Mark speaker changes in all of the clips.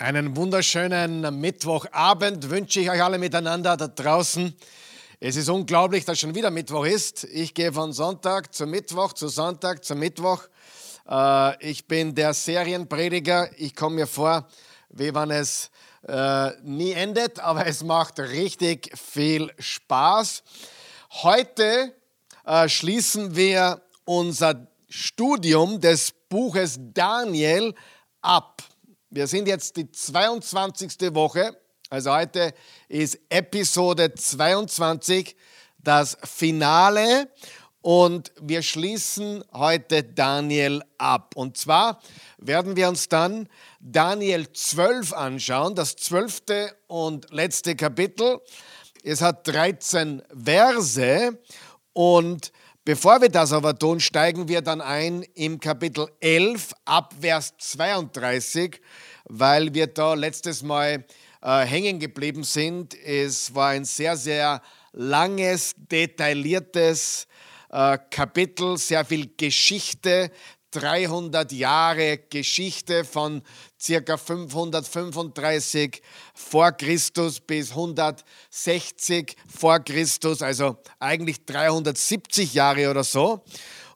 Speaker 1: Einen wunderschönen Mittwochabend wünsche ich euch alle miteinander da draußen. Es ist unglaublich, dass schon wieder Mittwoch ist. Ich gehe von Sonntag zu Mittwoch, zu Sonntag zu Mittwoch. Äh, ich bin der Serienprediger. Ich komme mir vor, wie wenn es äh, nie endet, aber es macht richtig viel Spaß. Heute äh, schließen wir unser Studium des Buches Daniel ab. Wir sind jetzt die 22. Woche, also heute ist Episode 22, das Finale und wir schließen heute Daniel ab. Und zwar werden wir uns dann Daniel 12 anschauen, das zwölfte und letzte Kapitel. Es hat 13 Verse und Bevor wir das aber tun, steigen wir dann ein im Kapitel 11 ab Vers 32, weil wir da letztes Mal äh, hängen geblieben sind. Es war ein sehr, sehr langes, detailliertes äh, Kapitel, sehr viel Geschichte, 300 Jahre Geschichte von circa 535 vor Christus bis 160 vor Christus, also eigentlich 370 Jahre oder so.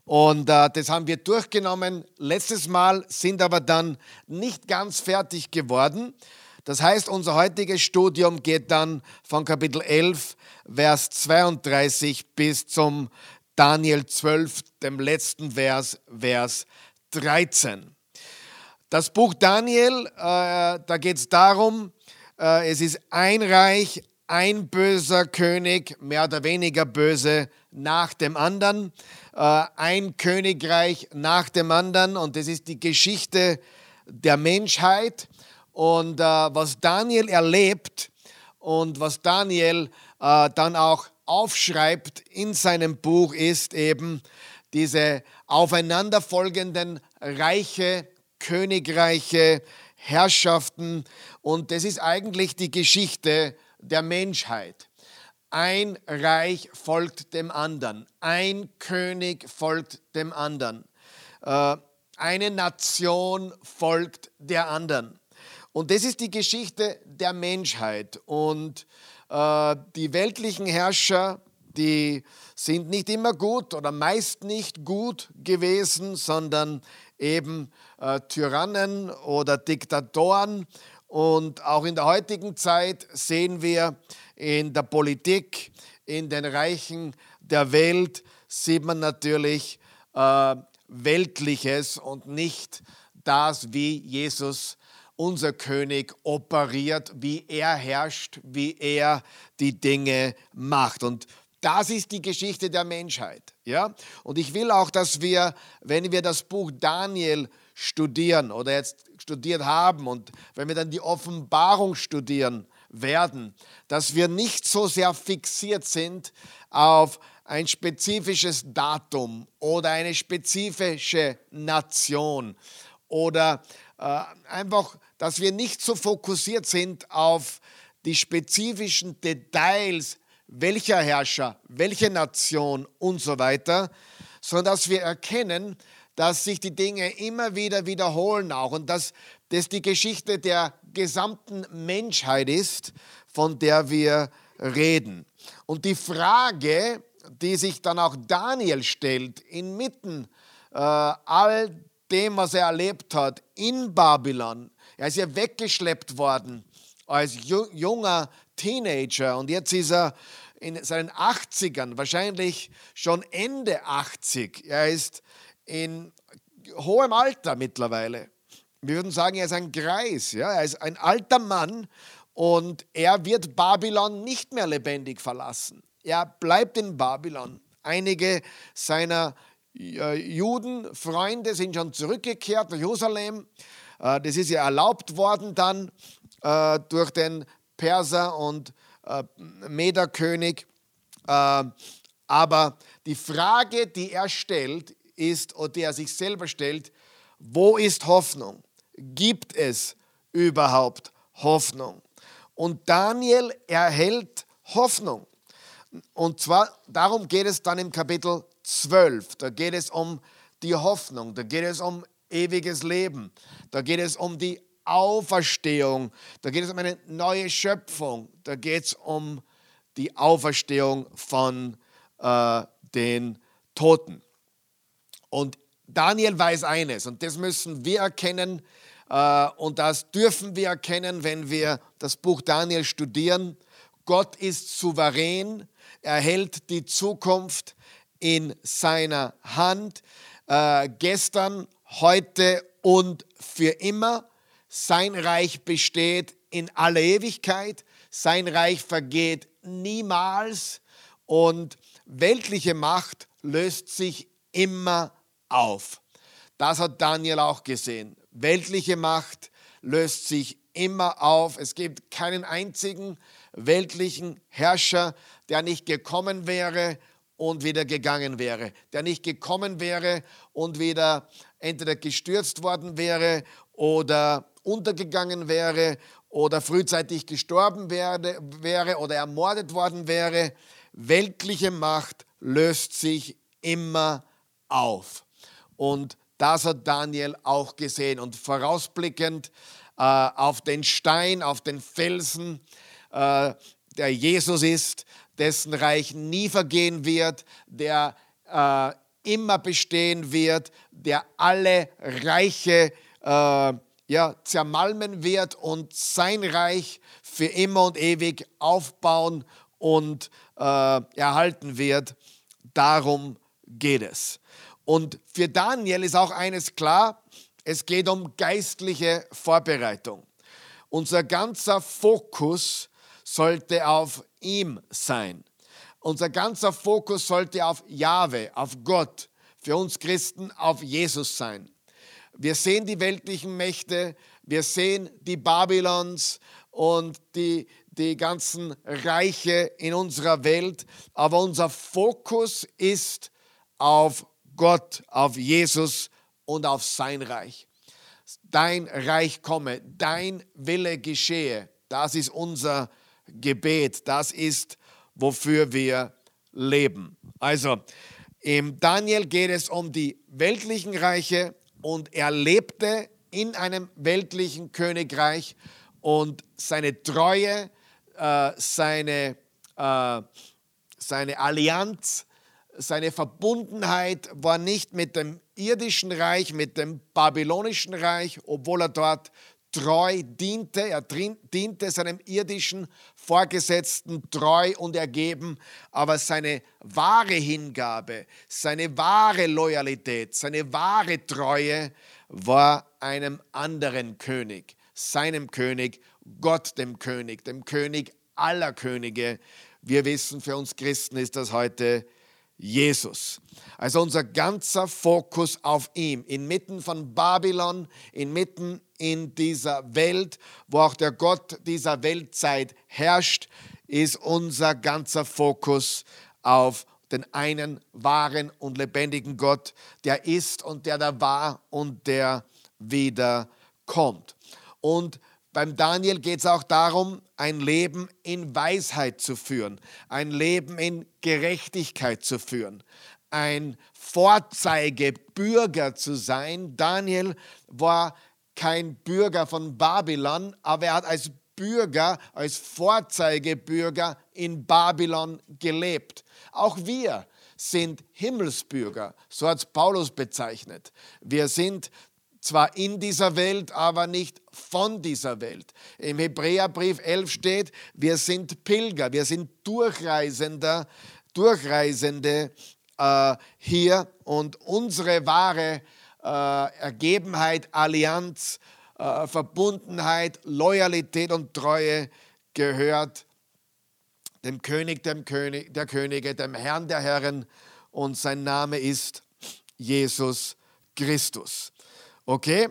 Speaker 1: Und äh, das haben wir durchgenommen letztes Mal, sind aber dann nicht ganz fertig geworden. Das heißt, unser heutiges Studium geht dann von Kapitel 11, Vers 32 bis zum Daniel 12, dem letzten Vers, Vers 13. Das Buch Daniel, äh, da geht es darum, äh, es ist ein Reich, ein böser König, mehr oder weniger böse, nach dem anderen. Äh, ein Königreich nach dem anderen. Und das ist die Geschichte der Menschheit. Und was Daniel erlebt und was Daniel dann auch aufschreibt in seinem Buch, ist eben diese aufeinanderfolgenden Reiche, Königreiche, Herrschaften. Und das ist eigentlich die Geschichte der Menschheit. Ein Reich folgt dem anderen. Ein König folgt dem anderen. Äh, eine Nation folgt der anderen. Und das ist die Geschichte der Menschheit. Und äh, die weltlichen Herrscher, die sind nicht immer gut oder meist nicht gut gewesen, sondern eben äh, Tyrannen oder Diktatoren. Und auch in der heutigen Zeit sehen wir in der Politik, in den Reichen der Welt, sieht man natürlich äh, Weltliches und nicht das, wie Jesus unser König operiert, wie er herrscht, wie er die Dinge macht. Und das ist die Geschichte der Menschheit. Ja? Und ich will auch, dass wir, wenn wir das Buch Daniel studieren oder jetzt studiert haben und wenn wir dann die Offenbarung studieren werden, dass wir nicht so sehr fixiert sind auf ein spezifisches Datum oder eine spezifische Nation oder einfach, dass wir nicht so fokussiert sind auf die spezifischen Details, welcher Herrscher, welche Nation und so weiter, sondern dass wir erkennen, dass sich die Dinge immer wieder wiederholen auch und dass das die Geschichte der gesamten Menschheit ist, von der wir reden. Und die Frage, die sich dann auch Daniel stellt, inmitten äh, all dem, was er erlebt hat in Babylon, er ist ja weggeschleppt worden als junger Teenager und jetzt ist er in seinen 80ern, wahrscheinlich schon Ende 80. Er ist in hohem Alter mittlerweile. Wir würden sagen, er ist ein Greis, ja? er ist ein alter Mann und er wird Babylon nicht mehr lebendig verlassen. Er bleibt in Babylon. Einige seiner äh, Judenfreunde sind schon zurückgekehrt nach Jerusalem. Äh, das ist ja erlaubt worden dann äh, durch den Perser und Mederkönig. Aber die Frage, die er stellt, ist, oder die er sich selber stellt, wo ist Hoffnung? Gibt es überhaupt Hoffnung? Und Daniel erhält Hoffnung. Und zwar darum geht es dann im Kapitel 12. Da geht es um die Hoffnung, da geht es um ewiges Leben, da geht es um die Auferstehung. Da geht es um eine neue Schöpfung. Da geht es um die Auferstehung von äh, den Toten. Und Daniel weiß eines, und das müssen wir erkennen, äh, und das dürfen wir erkennen, wenn wir das Buch Daniel studieren. Gott ist souverän, er hält die Zukunft in seiner Hand, äh, gestern, heute und für immer. Sein Reich besteht in aller Ewigkeit, sein Reich vergeht niemals und weltliche Macht löst sich immer auf. Das hat Daniel auch gesehen. Weltliche Macht löst sich immer auf. Es gibt keinen einzigen weltlichen Herrscher, der nicht gekommen wäre und wieder gegangen wäre, der nicht gekommen wäre und wieder entweder gestürzt worden wäre oder untergegangen wäre oder frühzeitig gestorben werde, wäre oder ermordet worden wäre. Weltliche Macht löst sich immer auf. Und das hat Daniel auch gesehen. Und vorausblickend äh, auf den Stein, auf den Felsen, äh, der Jesus ist, dessen Reich nie vergehen wird, der äh, immer bestehen wird, der alle Reiche äh, ja, zermalmen wird und sein Reich für immer und ewig aufbauen und äh, erhalten wird. Darum geht es. Und für Daniel ist auch eines klar, es geht um geistliche Vorbereitung. Unser ganzer Fokus sollte auf ihm sein. Unser ganzer Fokus sollte auf Jahwe, auf Gott, für uns Christen auf Jesus sein. Wir sehen die weltlichen Mächte, wir sehen die Babylons und die, die ganzen Reiche in unserer Welt, aber unser Fokus ist auf Gott, auf Jesus und auf sein Reich. Dein Reich komme, dein Wille geschehe. Das ist unser Gebet. Das ist, wofür wir leben. Also, im Daniel geht es um die weltlichen Reiche, und er lebte in einem weltlichen Königreich und seine Treue, äh, seine, äh, seine Allianz, seine Verbundenheit war nicht mit dem irdischen Reich, mit dem babylonischen Reich, obwohl er dort treu diente. Er diente seinem irdischen Vorgesetzten treu und ergeben, aber seine wahre Hingabe, seine wahre Loyalität, seine wahre Treue war einem anderen König, seinem König, Gott dem König, dem König aller Könige. Wir wissen, für uns Christen ist das heute Jesus. Also unser ganzer Fokus auf ihm, inmitten von Babylon, inmitten in dieser Welt, wo auch der Gott dieser Weltzeit herrscht, ist unser ganzer Fokus auf den einen wahren und lebendigen Gott, der ist und der da war und der wieder kommt. Und beim Daniel geht es auch darum, ein Leben in Weisheit zu führen, ein Leben in Gerechtigkeit zu führen, ein Vorzeigebürger zu sein. Daniel war kein Bürger von Babylon, aber er hat als Bürger, als Vorzeigebürger in Babylon gelebt. Auch wir sind Himmelsbürger, so hat es Paulus bezeichnet. Wir sind zwar in dieser Welt, aber nicht von dieser Welt. Im Hebräerbrief 11 steht, wir sind Pilger, wir sind Durchreisender, Durchreisende äh, hier und unsere wahre äh, Ergebenheit, Allianz, äh, Verbundenheit, Loyalität und Treue gehört dem König, dem König der Könige, dem Herrn der Herren und sein Name ist Jesus Christus. Okay?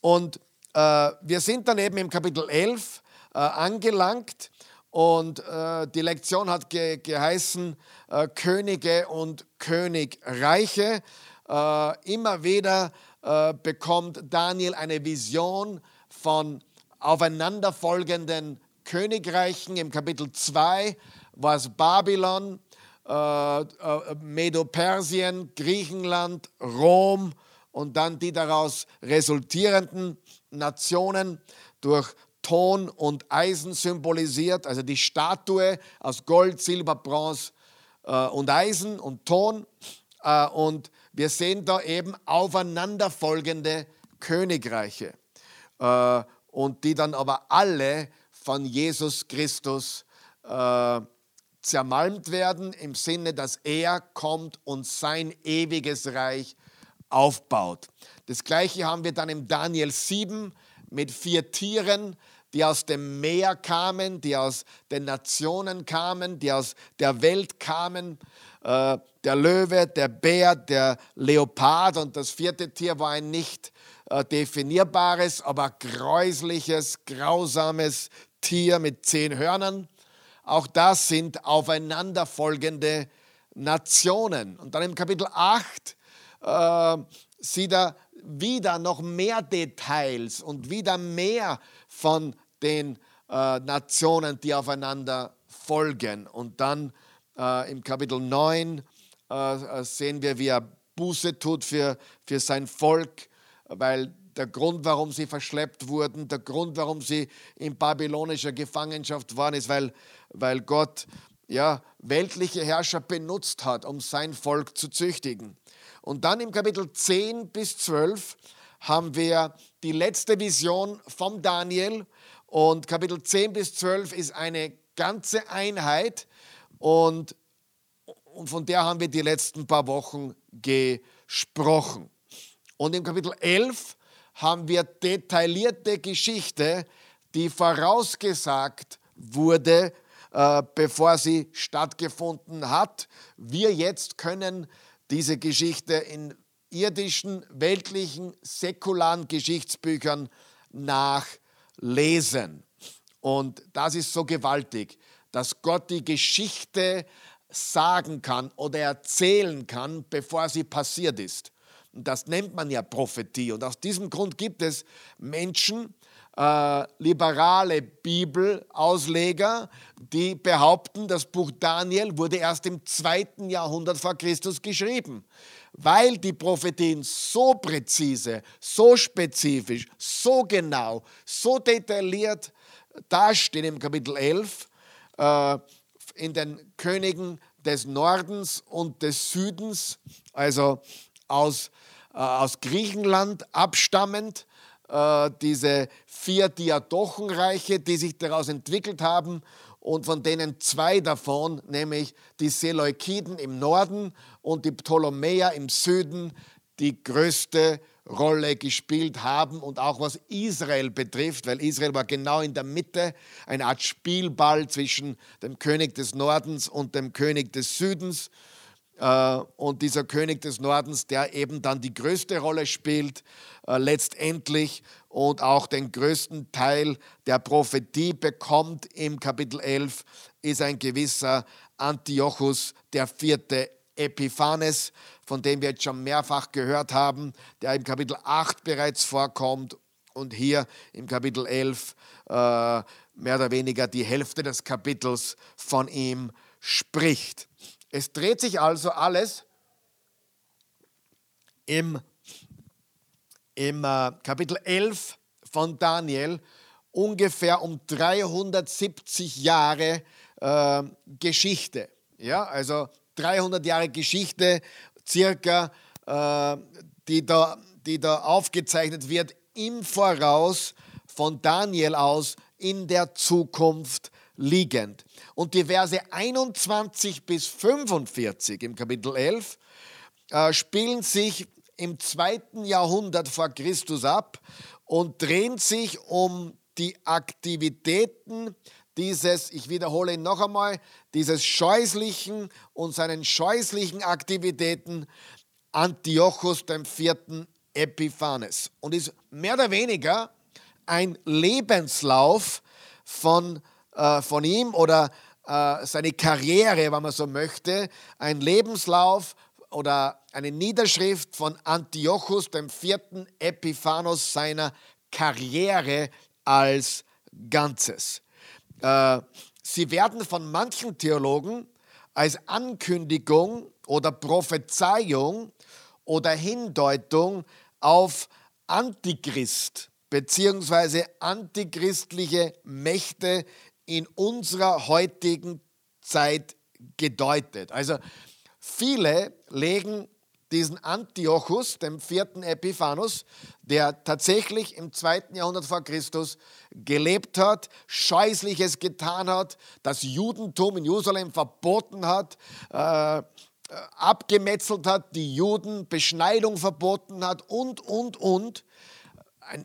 Speaker 1: Und äh, wir sind dann eben im Kapitel 11 äh, angelangt und äh, die Lektion hat ge geheißen äh, Könige und Königreiche. Äh, immer wieder äh, bekommt Daniel eine Vision von aufeinanderfolgenden Königreichen. Im Kapitel 2 war es Babylon, Medo-Persien, Griechenland, Rom und dann die daraus resultierenden Nationen durch Ton und Eisen symbolisiert, also die Statue aus Gold, Silber, Bronze äh, und Eisen und Ton. Äh, und wir sehen da eben aufeinanderfolgende Königreiche äh, und die dann aber alle von Jesus Christus äh, zermalmt werden, im Sinne, dass er kommt und sein ewiges Reich aufbaut. Das gleiche haben wir dann im Daniel 7 mit vier Tieren, die aus dem Meer kamen, die aus den Nationen kamen, die aus der Welt kamen. Äh, der Löwe, der Bär, der Leopard und das vierte Tier war ein nicht äh, definierbares, aber gräusliches, grausames Tier mit zehn Hörnern. Auch das sind aufeinanderfolgende Nationen. Und dann im Kapitel 8 äh, sieht er wieder noch mehr Details und wieder mehr von den äh, Nationen, die aufeinander folgen. Und dann äh, im Kapitel 9 äh, äh, sehen wir, wie er Buße tut für, für sein Volk, weil der Grund, warum sie verschleppt wurden, der Grund, warum sie in babylonischer Gefangenschaft waren, ist, weil, weil Gott ja, weltliche Herrscher benutzt hat, um sein Volk zu züchtigen. Und dann im Kapitel 10 bis 12 haben wir die letzte Vision vom Daniel. Und Kapitel 10 bis 12 ist eine ganze Einheit. Und, und von der haben wir die letzten paar Wochen gesprochen. Und im Kapitel 11 haben wir detaillierte Geschichte, die vorausgesagt wurde, äh, bevor sie stattgefunden hat. Wir jetzt können diese Geschichte in irdischen, weltlichen, säkularen Geschichtsbüchern nachlesen. Und das ist so gewaltig, dass Gott die Geschichte sagen kann oder erzählen kann, bevor sie passiert ist. Und das nennt man ja Prophetie. Und aus diesem Grund gibt es Menschen, äh, liberale Bibelausleger, die behaupten, das Buch Daniel wurde erst im zweiten Jahrhundert vor Christus geschrieben, weil die Prophetien so präzise, so spezifisch, so genau, so detailliert dastehen im Kapitel 11 äh, in den Königen des Nordens und des Südens, also aus, äh, aus Griechenland abstammend, äh, diese vier Diadochenreiche, die sich daraus entwickelt haben und von denen zwei davon, nämlich die Seleukiden im Norden und die Ptolemäer im Süden, die größte Rolle gespielt haben und auch was Israel betrifft, weil Israel war genau in der Mitte, eine Art Spielball zwischen dem König des Nordens und dem König des Südens. Äh, und dieser König des Nordens, der eben dann die größte Rolle spielt, äh, letztendlich und auch den größten Teil der Prophetie bekommt im Kapitel 11, ist ein gewisser Antiochus der vierte Epiphanes, von dem wir jetzt schon mehrfach gehört haben, der im Kapitel 8 bereits vorkommt und hier im Kapitel 11 äh, mehr oder weniger die Hälfte des Kapitels von ihm spricht. Es dreht sich also alles im, im äh, Kapitel 11 von Daniel ungefähr um 370 Jahre äh, Geschichte. Ja, also 300 Jahre Geschichte circa, äh, die, da, die da aufgezeichnet wird im Voraus von Daniel aus in der Zukunft liegend. Und die Verse 21 bis 45 im Kapitel 11 äh, spielen sich im zweiten Jahrhundert vor Christus ab und drehen sich um die Aktivitäten dieses, ich wiederhole ihn noch einmal, dieses scheußlichen und seinen scheußlichen Aktivitäten Antiochus IV. Epiphanes und ist mehr oder weniger ein Lebenslauf von äh, von ihm oder äh, seine Karriere, wenn man so möchte, ein Lebenslauf oder eine Niederschrift von Antiochus dem vierten Epiphanos seiner Karriere als Ganzes. Äh, sie werden von manchen Theologen als Ankündigung oder Prophezeiung oder Hindeutung auf Antichrist beziehungsweise antichristliche Mächte in unserer heutigen Zeit gedeutet. Also viele legen diesen Antiochus, dem vierten Epiphanus, der tatsächlich im zweiten Jahrhundert vor Christus gelebt hat, Scheußliches getan hat, das Judentum in Jerusalem verboten hat, äh, abgemetzelt hat, die Juden Beschneidung verboten hat und, und, und.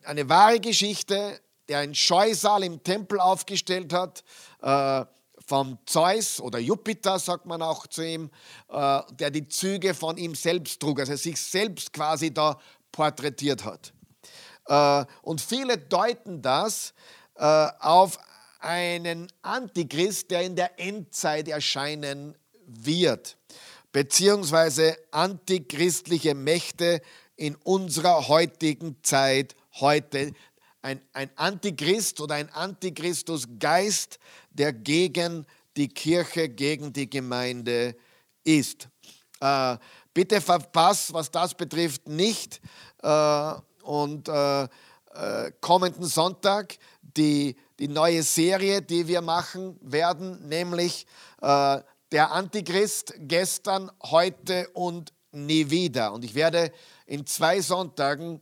Speaker 1: eine wahre Geschichte, der ein Scheusal im Tempel aufgestellt hat, äh, vom Zeus oder Jupiter, sagt man auch zu ihm, äh, der die Züge von ihm selbst trug, also sich selbst quasi da porträtiert hat. Äh, und viele deuten das äh, auf einen Antichrist, der in der Endzeit erscheinen wird, beziehungsweise antichristliche Mächte in unserer heutigen Zeit heute ein, ein Antichrist oder ein Antichristusgeist, der gegen die Kirche, gegen die Gemeinde ist. Äh, bitte verpasst, was das betrifft, nicht äh, und äh, äh, kommenden Sonntag die, die neue Serie, die wir machen werden, nämlich äh, der Antichrist gestern, heute und nie wieder. Und ich werde in zwei Sonntagen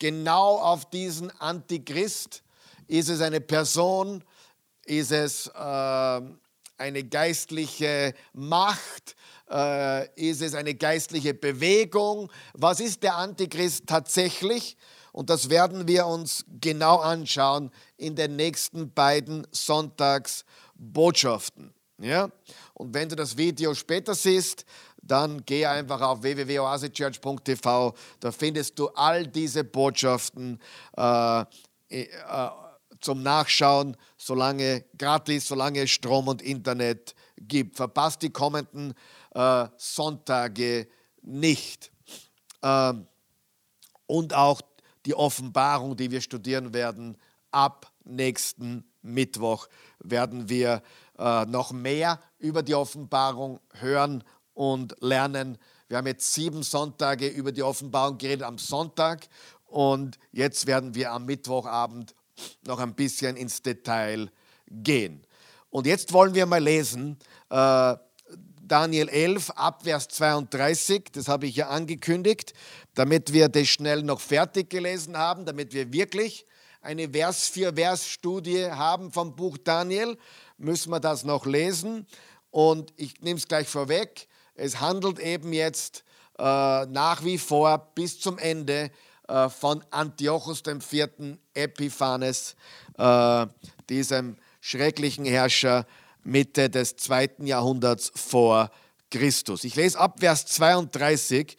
Speaker 1: genau auf diesen Antichrist. Ist es eine Person? Ist es äh, eine geistliche Macht? Äh, ist es eine geistliche Bewegung? Was ist der Antichrist tatsächlich? Und das werden wir uns genau anschauen in den nächsten beiden Sonntagsbotschaften. Ja? Und wenn du das Video später siehst, dann geh einfach auf www.oasechurch.tv. Da findest du all diese Botschaften äh, äh, zum Nachschauen, solange gratis, solange es Strom und Internet gibt. Verpasst die kommenden äh, Sonntage nicht. Ähm, und auch die Offenbarung, die wir studieren werden, ab nächsten Mittwoch werden wir äh, noch mehr über die Offenbarung hören und lernen. Wir haben jetzt sieben Sonntage über die Offenbarung geredet am Sonntag und jetzt werden wir am Mittwochabend noch ein bisschen ins Detail gehen. Und jetzt wollen wir mal lesen äh, Daniel 11 Abvers 32, das habe ich ja angekündigt, damit wir das schnell noch fertig gelesen haben, damit wir wirklich eine Vers-für-Vers-Studie haben vom Buch Daniel, müssen wir das noch lesen. Und ich nehme es gleich vorweg, es handelt eben jetzt äh, nach wie vor bis zum Ende äh, von Antiochus IV. Epiphanes, äh, diesem schrecklichen Herrscher Mitte des zweiten Jahrhunderts vor Christus. Ich lese ab Vers 32.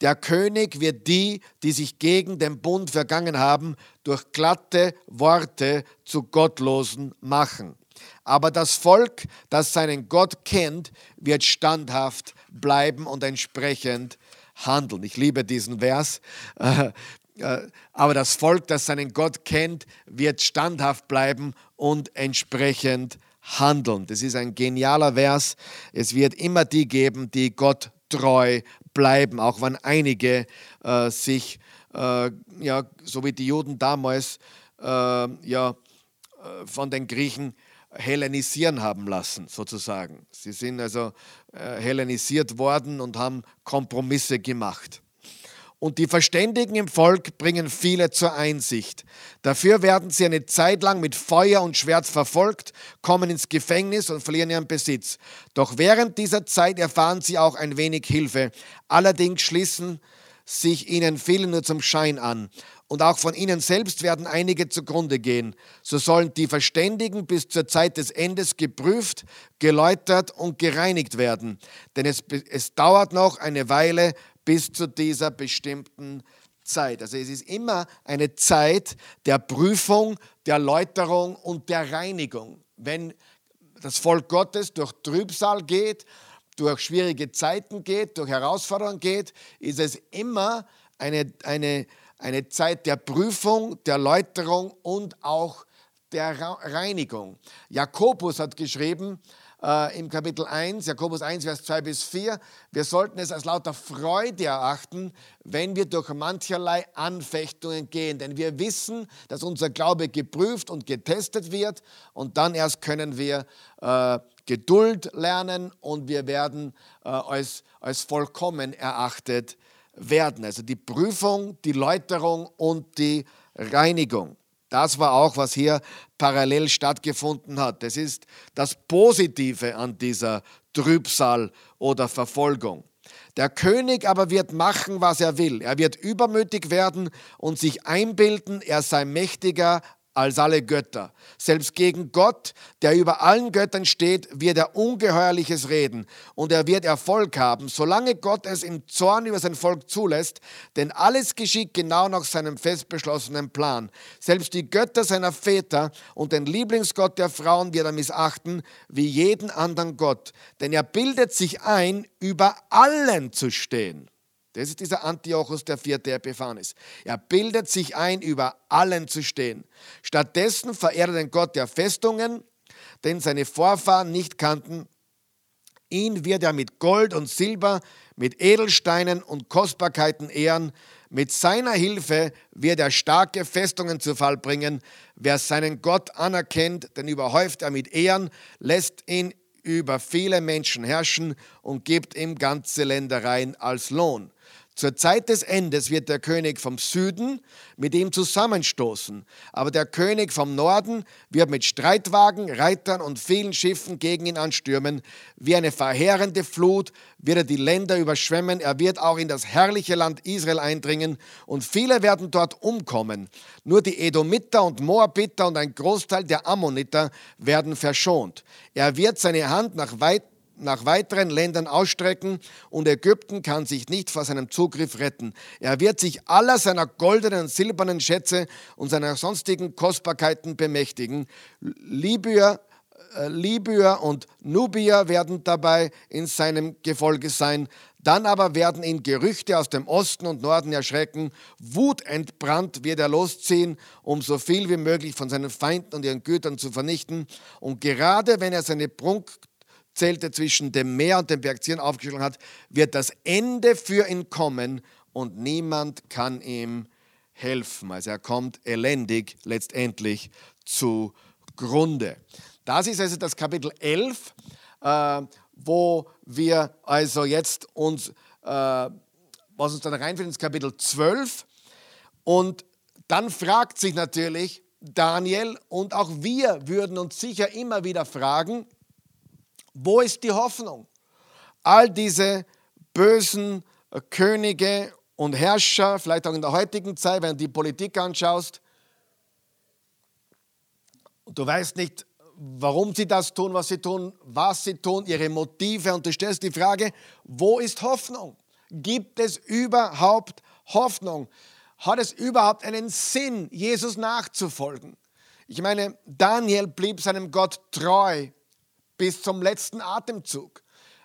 Speaker 1: Der König wird die, die sich gegen den Bund vergangen haben, durch glatte Worte zu Gottlosen machen. Aber das Volk, das seinen Gott kennt, wird standhaft bleiben und entsprechend handeln. Ich liebe diesen Vers. Äh, äh, aber das Volk, das seinen Gott kennt, wird standhaft bleiben und entsprechend handeln. Das ist ein genialer Vers. Es wird immer die geben, die Gott treu bleiben, auch wenn einige äh, sich, äh, ja, so wie die Juden damals, äh, ja, äh, von den Griechen hellenisieren haben lassen, sozusagen. Sie sind also äh, hellenisiert worden und haben Kompromisse gemacht. Und die Verständigen im Volk bringen viele zur Einsicht. Dafür werden sie eine Zeit lang mit Feuer und Schwert verfolgt, kommen ins Gefängnis und verlieren ihren Besitz. Doch während dieser Zeit erfahren sie auch ein wenig Hilfe. Allerdings schließen sich ihnen viele nur zum Schein an und auch von ihnen selbst werden einige zugrunde gehen. So sollen die Verständigen bis zur Zeit des Endes geprüft, geläutert und gereinigt werden. Denn es, es dauert noch eine Weile bis zu dieser bestimmten Zeit. Also es ist immer eine Zeit der Prüfung, der Läuterung und der Reinigung. Wenn das Volk Gottes durch Trübsal geht, durch schwierige Zeiten geht, durch Herausforderungen geht, ist es immer eine, eine, eine Zeit der Prüfung, der Läuterung und auch der Reinigung. Jakobus hat geschrieben, äh, im Kapitel 1, Jakobus 1, Vers 2 bis 4. Wir sollten es als lauter Freude erachten, wenn wir durch mancherlei Anfechtungen gehen. Denn wir wissen, dass unser Glaube geprüft und getestet wird und dann erst können wir äh, Geduld lernen und wir werden äh, als, als vollkommen erachtet werden. Also die Prüfung, die Läuterung und die Reinigung. Das war auch, was hier parallel stattgefunden hat. Das ist das Positive an dieser Trübsal oder Verfolgung. Der König aber wird machen, was er will. Er wird übermütig werden und sich einbilden, er sei mächtiger als alle Götter. Selbst gegen Gott, der über allen Göttern steht, wird er ungeheuerliches reden und er wird Erfolg haben, solange Gott es im Zorn über sein Volk zulässt, denn alles geschieht genau nach seinem fest beschlossenen Plan. Selbst die Götter seiner Väter und den Lieblingsgott der Frauen wird er missachten, wie jeden anderen Gott, denn er bildet sich ein, über allen zu stehen. Das ist dieser Antiochus der vierte Epiphanes. Er bildet sich ein, über allen zu stehen. Stattdessen verehrt er den Gott der Festungen, den seine Vorfahren nicht kannten. Ihn wird er mit Gold und Silber, mit Edelsteinen und Kostbarkeiten ehren. Mit seiner Hilfe wird er starke Festungen zu Fall bringen. Wer seinen Gott anerkennt, den überhäuft er mit Ehren, lässt ihn über viele Menschen herrschen und gibt ihm ganze Ländereien als Lohn. Zur Zeit des Endes wird der König vom Süden mit ihm zusammenstoßen, aber der König vom Norden wird mit Streitwagen, Reitern und vielen Schiffen gegen ihn anstürmen. Wie eine verheerende Flut wird er die Länder überschwemmen, er wird auch in das herrliche Land Israel eindringen und viele werden dort umkommen. Nur die Edomiter und Moabiter und ein Großteil der Ammoniter werden verschont. Er wird seine Hand nach weit nach weiteren Ländern ausstrecken und Ägypten kann sich nicht vor seinem Zugriff retten. Er wird sich aller seiner goldenen und silbernen Schätze und seiner sonstigen Kostbarkeiten bemächtigen. Libyer, äh, Libyer und Nubier werden dabei in seinem Gefolge sein. Dann aber werden ihn Gerüchte aus dem Osten und Norden erschrecken. Wutentbrannt wird er losziehen, um so viel wie möglich von seinen Feinden und ihren Gütern zu vernichten. Und gerade wenn er seine Prunk Zelte zwischen dem Meer und dem Berg Zion aufgeschlagen hat, wird das Ende für ihn kommen und niemand kann ihm helfen. Also er kommt elendig letztendlich zugrunde. Das ist also das Kapitel 11, äh, wo wir also jetzt uns, äh, was uns dann reinführt ins Kapitel 12 und dann fragt sich natürlich Daniel und auch wir würden uns sicher immer wieder fragen, wo ist die Hoffnung? All diese bösen Könige und Herrscher, vielleicht auch in der heutigen Zeit, wenn du die Politik anschaust, du weißt nicht, warum sie das tun, was sie tun, was sie tun, ihre Motive und du stellst die Frage, wo ist Hoffnung? Gibt es überhaupt Hoffnung? Hat es überhaupt einen Sinn, Jesus nachzufolgen? Ich meine, Daniel blieb seinem Gott treu bis zum letzten Atemzug.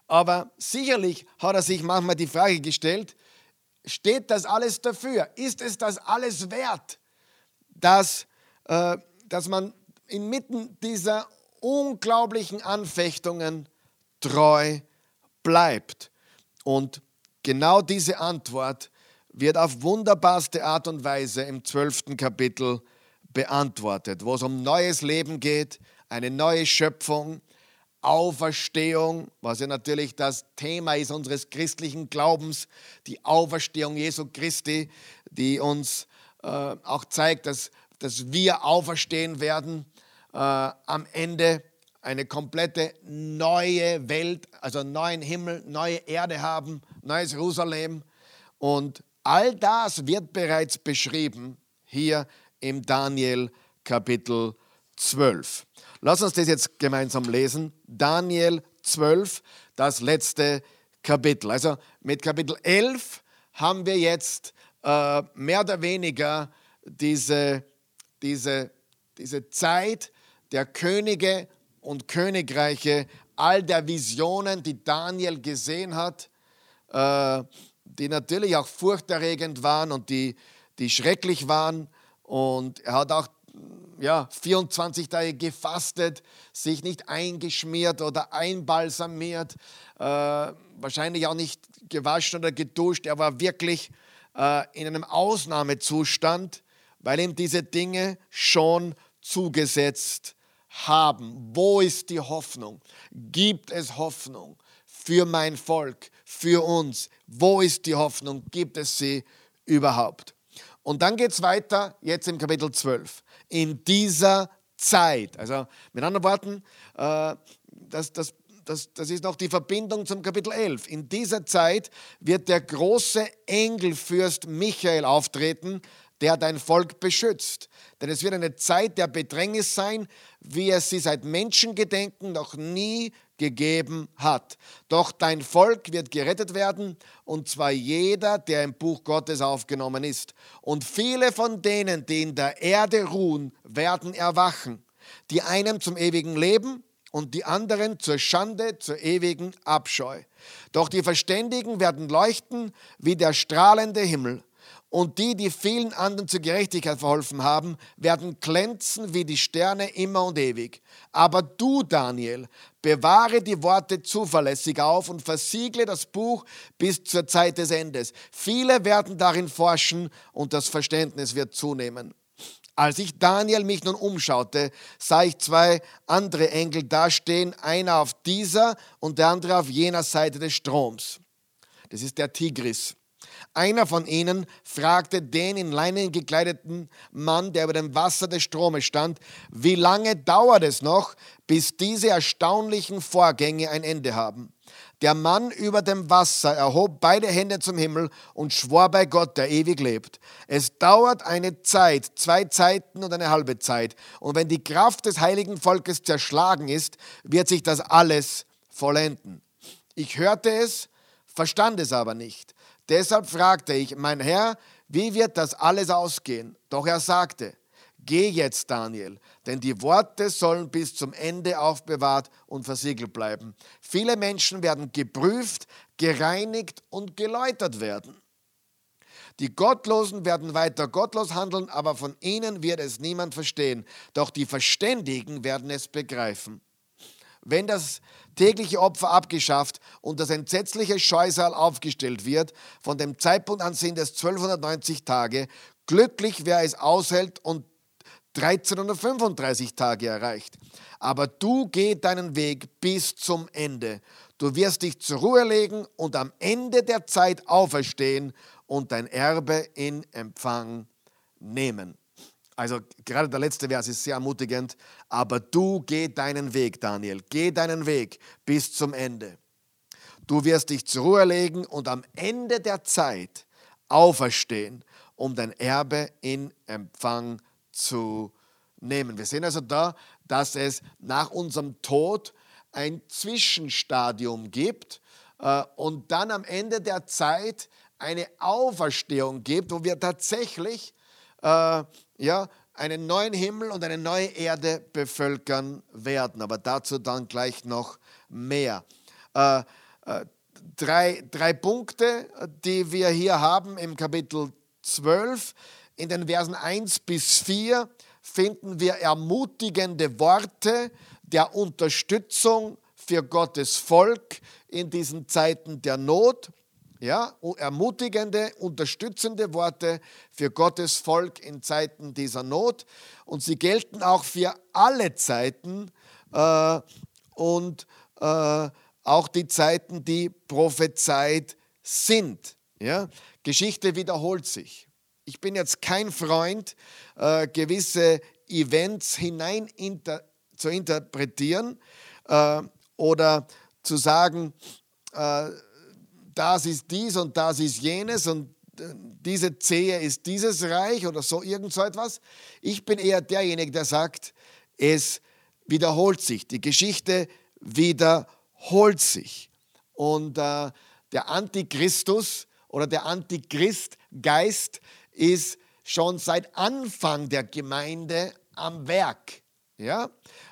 Speaker 1: Aber sicherlich hat er sich manchmal die Frage gestellt, steht das alles dafür? Ist es das alles wert, dass, äh, dass man inmitten dieser unglaublichen Anfechtungen treu bleibt? Und genau diese Antwort wird auf wunderbarste Art und Weise im zwölften Kapitel beantwortet, wo es um neues Leben geht, eine neue Schöpfung, Auferstehung, was ja natürlich das Thema ist unseres christlichen Glaubens, die Auferstehung Jesu Christi, die uns äh, auch zeigt, dass, dass wir auferstehen werden äh, am Ende eine komplette neue Welt, also neuen Himmel, neue Erde haben, neues Jerusalem. Und all das wird bereits beschrieben hier im Daniel Kapitel 12. Lass uns das jetzt gemeinsam lesen. Daniel 12, das letzte Kapitel. Also mit Kapitel 11 haben wir jetzt äh, mehr oder weniger diese, diese, diese Zeit der Könige und Königreiche, all der Visionen, die Daniel gesehen hat, äh, die natürlich auch furchterregend waren und die, die schrecklich waren. Und er hat auch ja, 24 Tage gefastet, sich nicht eingeschmiert oder einbalsamiert, äh, wahrscheinlich auch nicht gewaschen oder geduscht. Er war wirklich äh, in einem Ausnahmezustand, weil ihm diese Dinge schon zugesetzt haben. Wo ist die Hoffnung? Gibt es Hoffnung für mein Volk, für uns? Wo ist die Hoffnung? Gibt es sie überhaupt? Und dann geht es weiter, jetzt im Kapitel 12. In dieser Zeit, also mit anderen Worten, äh, das, das, das, das ist noch die Verbindung zum Kapitel 11. In dieser Zeit wird der große Engelfürst Michael auftreten, der dein Volk beschützt. Denn es wird eine Zeit der Bedrängnis sein, wie es sie seit Menschengedenken noch nie gegeben hat. Doch dein Volk wird gerettet werden, und zwar jeder, der im Buch Gottes aufgenommen ist. Und viele von denen, die in der Erde ruhen, werden erwachen. Die einen zum ewigen Leben und die anderen zur Schande, zur ewigen Abscheu. Doch die Verständigen werden leuchten wie der strahlende Himmel. Und die, die vielen anderen zur Gerechtigkeit verholfen haben, werden glänzen wie die Sterne immer und ewig. Aber du, Daniel, bewahre die Worte zuverlässig auf und versiegle das Buch bis zur Zeit des Endes. Viele werden darin forschen und das Verständnis wird zunehmen. Als ich Daniel mich nun umschaute, sah ich zwei andere Engel dastehen, einer auf dieser und der andere auf jener Seite des Stroms. Das ist der Tigris. Einer von ihnen fragte den in Leinen gekleideten Mann, der über dem Wasser des Stromes stand, wie lange dauert es noch, bis diese erstaunlichen Vorgänge ein Ende haben? Der Mann über dem Wasser erhob beide Hände zum Himmel und schwor bei Gott, der ewig lebt. Es dauert eine Zeit, zwei Zeiten und eine halbe Zeit. Und wenn die Kraft des heiligen Volkes zerschlagen ist, wird sich das alles vollenden. Ich hörte es, verstand es aber nicht. Deshalb fragte ich, mein Herr, wie wird das alles ausgehen? Doch er sagte, geh jetzt, Daniel, denn die Worte sollen bis zum Ende aufbewahrt und versiegelt bleiben. Viele Menschen werden geprüft, gereinigt und geläutert werden. Die Gottlosen werden weiter gottlos handeln, aber von ihnen wird es niemand verstehen. Doch die Verständigen werden es begreifen. Wenn das tägliche Opfer abgeschafft und das entsetzliche Scheusal aufgestellt wird, von dem Zeitpunkt an sind es 1290 Tage. Glücklich, wer es aushält und 1335 Tage erreicht. Aber du geh deinen Weg bis zum Ende. Du wirst dich zur Ruhe legen und am Ende der Zeit auferstehen und dein Erbe in Empfang nehmen. Also gerade der letzte Vers ist sehr ermutigend. Aber du geh deinen Weg, Daniel. Geh deinen Weg bis zum Ende. Du wirst dich zur Ruhe legen und am Ende der Zeit auferstehen, um dein Erbe in Empfang zu nehmen. Wir sehen also da, dass es nach unserem Tod ein Zwischenstadium gibt äh, und dann am Ende der Zeit eine Auferstehung gibt, wo wir tatsächlich äh, ja, einen neuen Himmel und eine neue Erde bevölkern werden. Aber dazu dann gleich noch mehr. Äh, äh, drei, drei Punkte, die wir hier haben im Kapitel 12. In den Versen 1 bis 4 finden wir ermutigende Worte der Unterstützung für Gottes Volk in diesen Zeiten der Not ja, ermutigende, unterstützende Worte für Gottes Volk in Zeiten dieser Not. Und sie gelten auch für alle Zeiten äh, und äh, auch die Zeiten, die prophezeit sind. Ja? Geschichte wiederholt sich. Ich bin jetzt kein Freund, äh, gewisse Events hinein inter, zu interpretieren äh, oder zu sagen, äh, das ist dies und das ist jenes und äh, diese Zehe ist dieses Reich oder so irgend so etwas. Ich bin eher derjenige, der sagt, es wiederholt sich. Die Geschichte wiederholt sich. Und äh, der Antichristus oder der Antichristgeist ist schon seit Anfang der Gemeinde am Werk. Ja?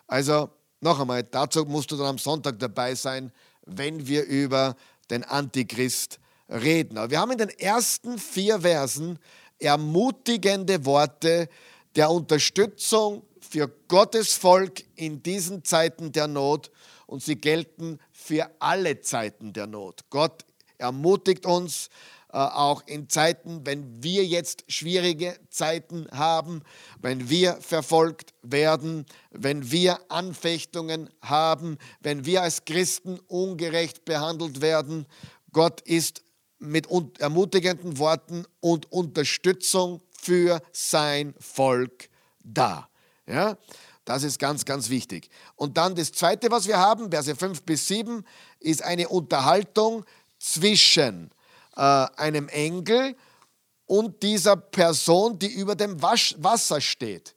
Speaker 1: Also noch einmal, dazu musst du dann am Sonntag dabei sein, wenn wir über den Antichrist reden. Aber wir haben in den ersten vier Versen ermutigende Worte der Unterstützung für Gottes Volk in diesen Zeiten der Not und sie gelten für alle Zeiten der Not. Gott ermutigt uns, auch in Zeiten, wenn wir jetzt schwierige Zeiten haben, wenn wir verfolgt werden, wenn wir Anfechtungen haben, wenn wir als Christen ungerecht behandelt werden. Gott ist mit ermutigenden Worten und Unterstützung für sein Volk da. Ja? Das ist ganz, ganz wichtig. Und dann das Zweite, was wir haben, Verse 5 bis 7, ist eine Unterhaltung zwischen äh, einem Engel und dieser Person, die über dem Wasch Wasser steht.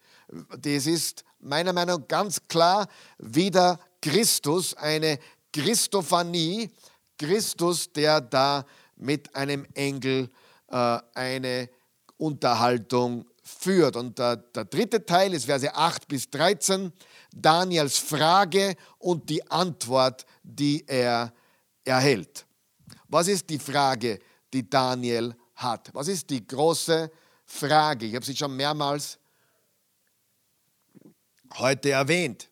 Speaker 1: Das ist meiner Meinung nach ganz klar wieder Christus, eine Christophanie, Christus, der da mit einem Engel äh, eine Unterhaltung führt. Und der, der dritte Teil ist Verse 8 bis 13, Daniels Frage und die Antwort, die er erhält. Was ist die Frage, die Daniel hat? Was ist die große Frage? Ich habe sie schon mehrmals heute erwähnt.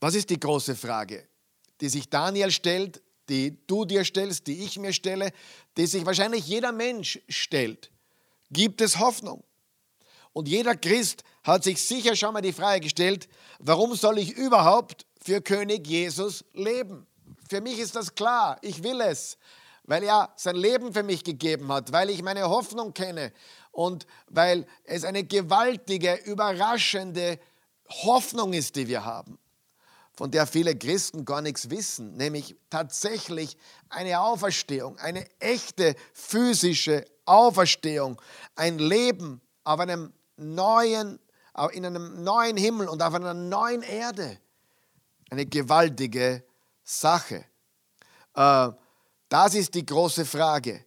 Speaker 1: Was ist die große Frage, die sich Daniel stellt, die du dir stellst, die ich mir stelle, die sich wahrscheinlich jeder Mensch stellt? Gibt es Hoffnung? Und jeder Christ hat sich sicher schon mal die Frage gestellt, warum soll ich überhaupt für König Jesus leben? Für mich ist das klar, ich will es, weil er sein Leben für mich gegeben hat, weil ich meine Hoffnung kenne und weil es eine gewaltige, überraschende Hoffnung ist, die wir haben, von der viele Christen gar nichts wissen, nämlich tatsächlich eine Auferstehung, eine echte physische Auferstehung, ein Leben auf einem neuen, in einem neuen Himmel und auf einer neuen Erde. Eine gewaltige Sache. Äh, das ist die große Frage.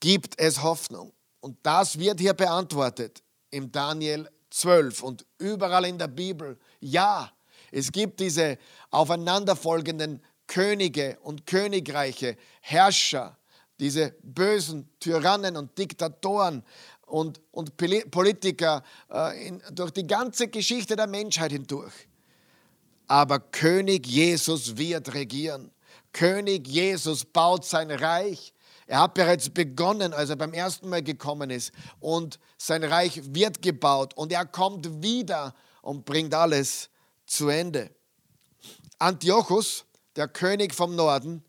Speaker 1: Gibt es Hoffnung? Und das wird hier beantwortet im Daniel 12 und überall in der Bibel. Ja, es gibt diese aufeinanderfolgenden Könige und Königreiche, Herrscher, diese bösen Tyrannen und Diktatoren und, und Politiker äh, in, durch die ganze Geschichte der Menschheit hindurch. Aber König Jesus wird regieren. König Jesus baut sein Reich. Er hat bereits begonnen, als er beim ersten Mal gekommen ist. Und sein Reich wird gebaut. Und er kommt wieder und bringt alles zu Ende. Antiochus, der König vom Norden,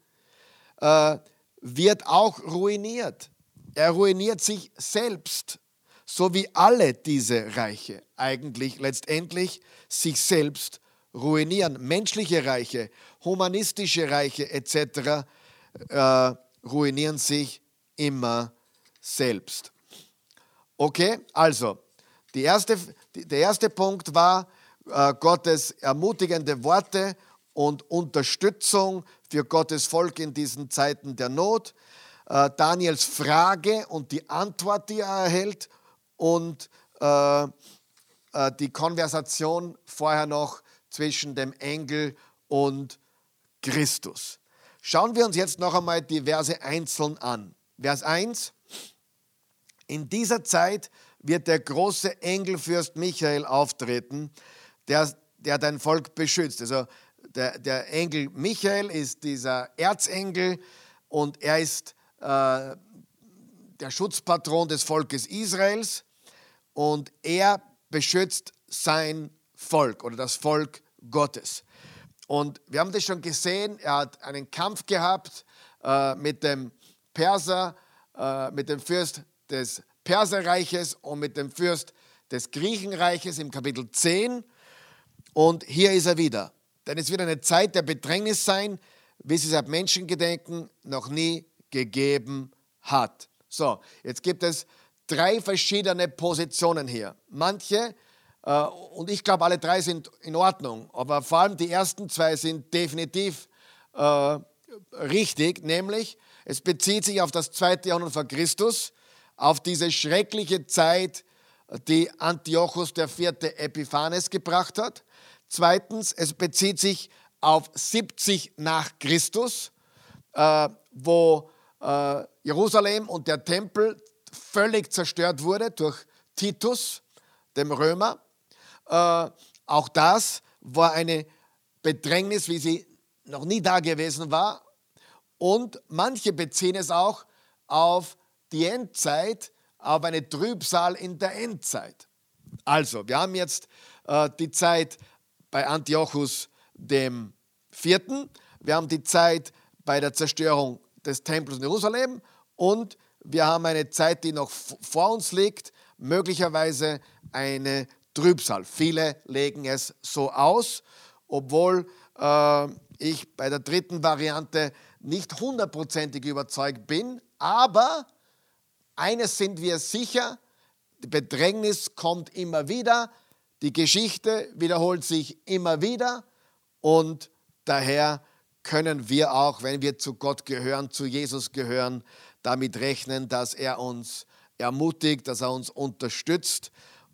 Speaker 1: äh, wird auch ruiniert. Er ruiniert sich selbst, so wie alle diese Reiche eigentlich letztendlich sich selbst ruinieren. Menschliche Reiche, humanistische Reiche etc. Äh, ruinieren sich immer selbst. Okay, also die erste, der erste Punkt war äh, Gottes ermutigende Worte und Unterstützung für Gottes Volk in diesen Zeiten der Not. Äh, Daniels Frage und die Antwort, die er erhält und die Konversation vorher noch zwischen dem Engel und Christus. Schauen wir uns jetzt noch einmal die Verse einzeln an. Vers 1. In dieser Zeit wird der große Engelfürst Michael auftreten, der, der dein Volk beschützt. Also der, der Engel Michael ist dieser Erzengel und er ist äh, der Schutzpatron des Volkes Israels und er beschützt sein Volk oder das Volk Gottes. Und wir haben das schon gesehen, er hat einen Kampf gehabt äh, mit dem Perser, äh, mit dem Fürst des Perserreiches und mit dem Fürst des Griechenreiches im Kapitel 10. Und hier ist er wieder. Denn es wird eine Zeit der Bedrängnis sein, wie es seit Menschengedenken noch nie gegeben hat. So, jetzt gibt es drei verschiedene Positionen hier. Manche und ich glaube, alle drei sind in Ordnung. Aber vor allem die ersten zwei sind definitiv äh, richtig, nämlich es bezieht sich auf das zweite Jahrhundert vor Christus, auf diese schreckliche Zeit, die Antiochus IV. Epiphanes gebracht hat. Zweitens, es bezieht sich auf 70 nach Christus, äh, wo äh, Jerusalem und der Tempel völlig zerstört wurde durch Titus, dem Römer. Äh, auch das war eine Bedrängnis, wie sie noch nie da gewesen war. Und manche beziehen es auch auf die Endzeit, auf eine Trübsal in der Endzeit. Also, wir haben jetzt äh, die Zeit bei Antiochus dem Vierten, wir haben die Zeit bei der Zerstörung des Tempels in Jerusalem und wir haben eine Zeit, die noch vor uns liegt, möglicherweise eine Trübsal. Viele legen es so aus, obwohl äh, ich bei der dritten Variante nicht hundertprozentig überzeugt bin, aber eines sind wir sicher, die Bedrängnis kommt immer wieder, die Geschichte wiederholt sich immer wieder und daher können wir auch, wenn wir zu Gott gehören, zu Jesus gehören, damit rechnen, dass er uns ermutigt, dass er uns unterstützt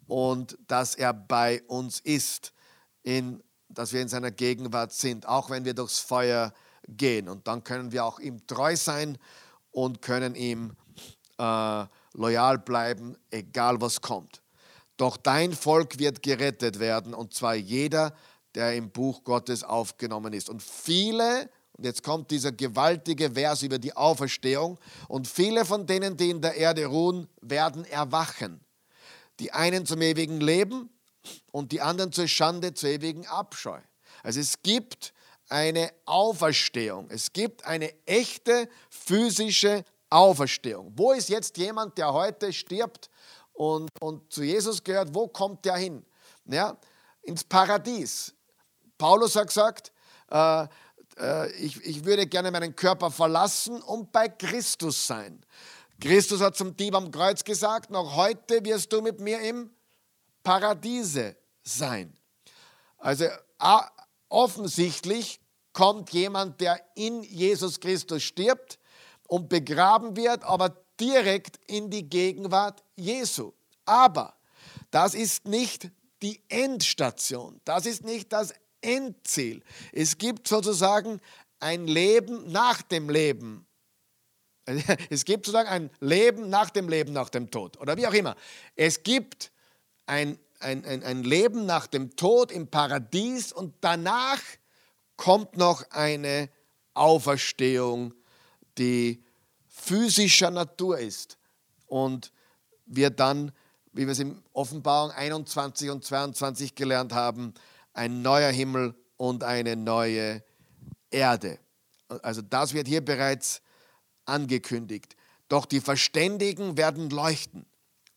Speaker 1: und dass er bei uns ist, in, dass wir in seiner Gegenwart sind, auch wenn wir durchs Feuer gehen. Und dann können wir auch ihm treu sein und können ihm äh, loyal bleiben, egal was kommt. Doch dein Volk wird gerettet werden, und zwar jeder, der im Buch Gottes aufgenommen ist. Und viele, und jetzt kommt dieser gewaltige Vers über die Auferstehung, und viele von denen, die in der Erde ruhen, werden erwachen. Die einen zum ewigen Leben und die anderen zur Schande, zur ewigen Abscheu. Also es gibt eine Auferstehung. Es gibt eine echte physische Auferstehung. Wo ist jetzt jemand, der heute stirbt und, und zu Jesus gehört? Wo kommt der hin? Ja, ins Paradies. Paulus hat gesagt, äh, äh, ich, ich würde gerne meinen Körper verlassen und bei Christus sein. Christus hat zum Dieb am Kreuz gesagt, noch heute wirst du mit mir im Paradiese sein. Also offensichtlich kommt jemand, der in Jesus Christus stirbt, und begraben wird, aber direkt in die Gegenwart Jesu. Aber das ist nicht die Endstation, das ist nicht das Endziel. Es gibt sozusagen ein Leben nach dem Leben. Es gibt sozusagen ein Leben nach dem Leben, nach dem Tod oder wie auch immer. Es gibt ein, ein, ein, ein Leben nach dem Tod im Paradies und danach kommt noch eine Auferstehung die physischer Natur ist und wir dann, wie wir es in Offenbarung 21 und 22 gelernt haben, ein neuer Himmel und eine neue Erde. Also das wird hier bereits angekündigt. Doch die Verständigen werden leuchten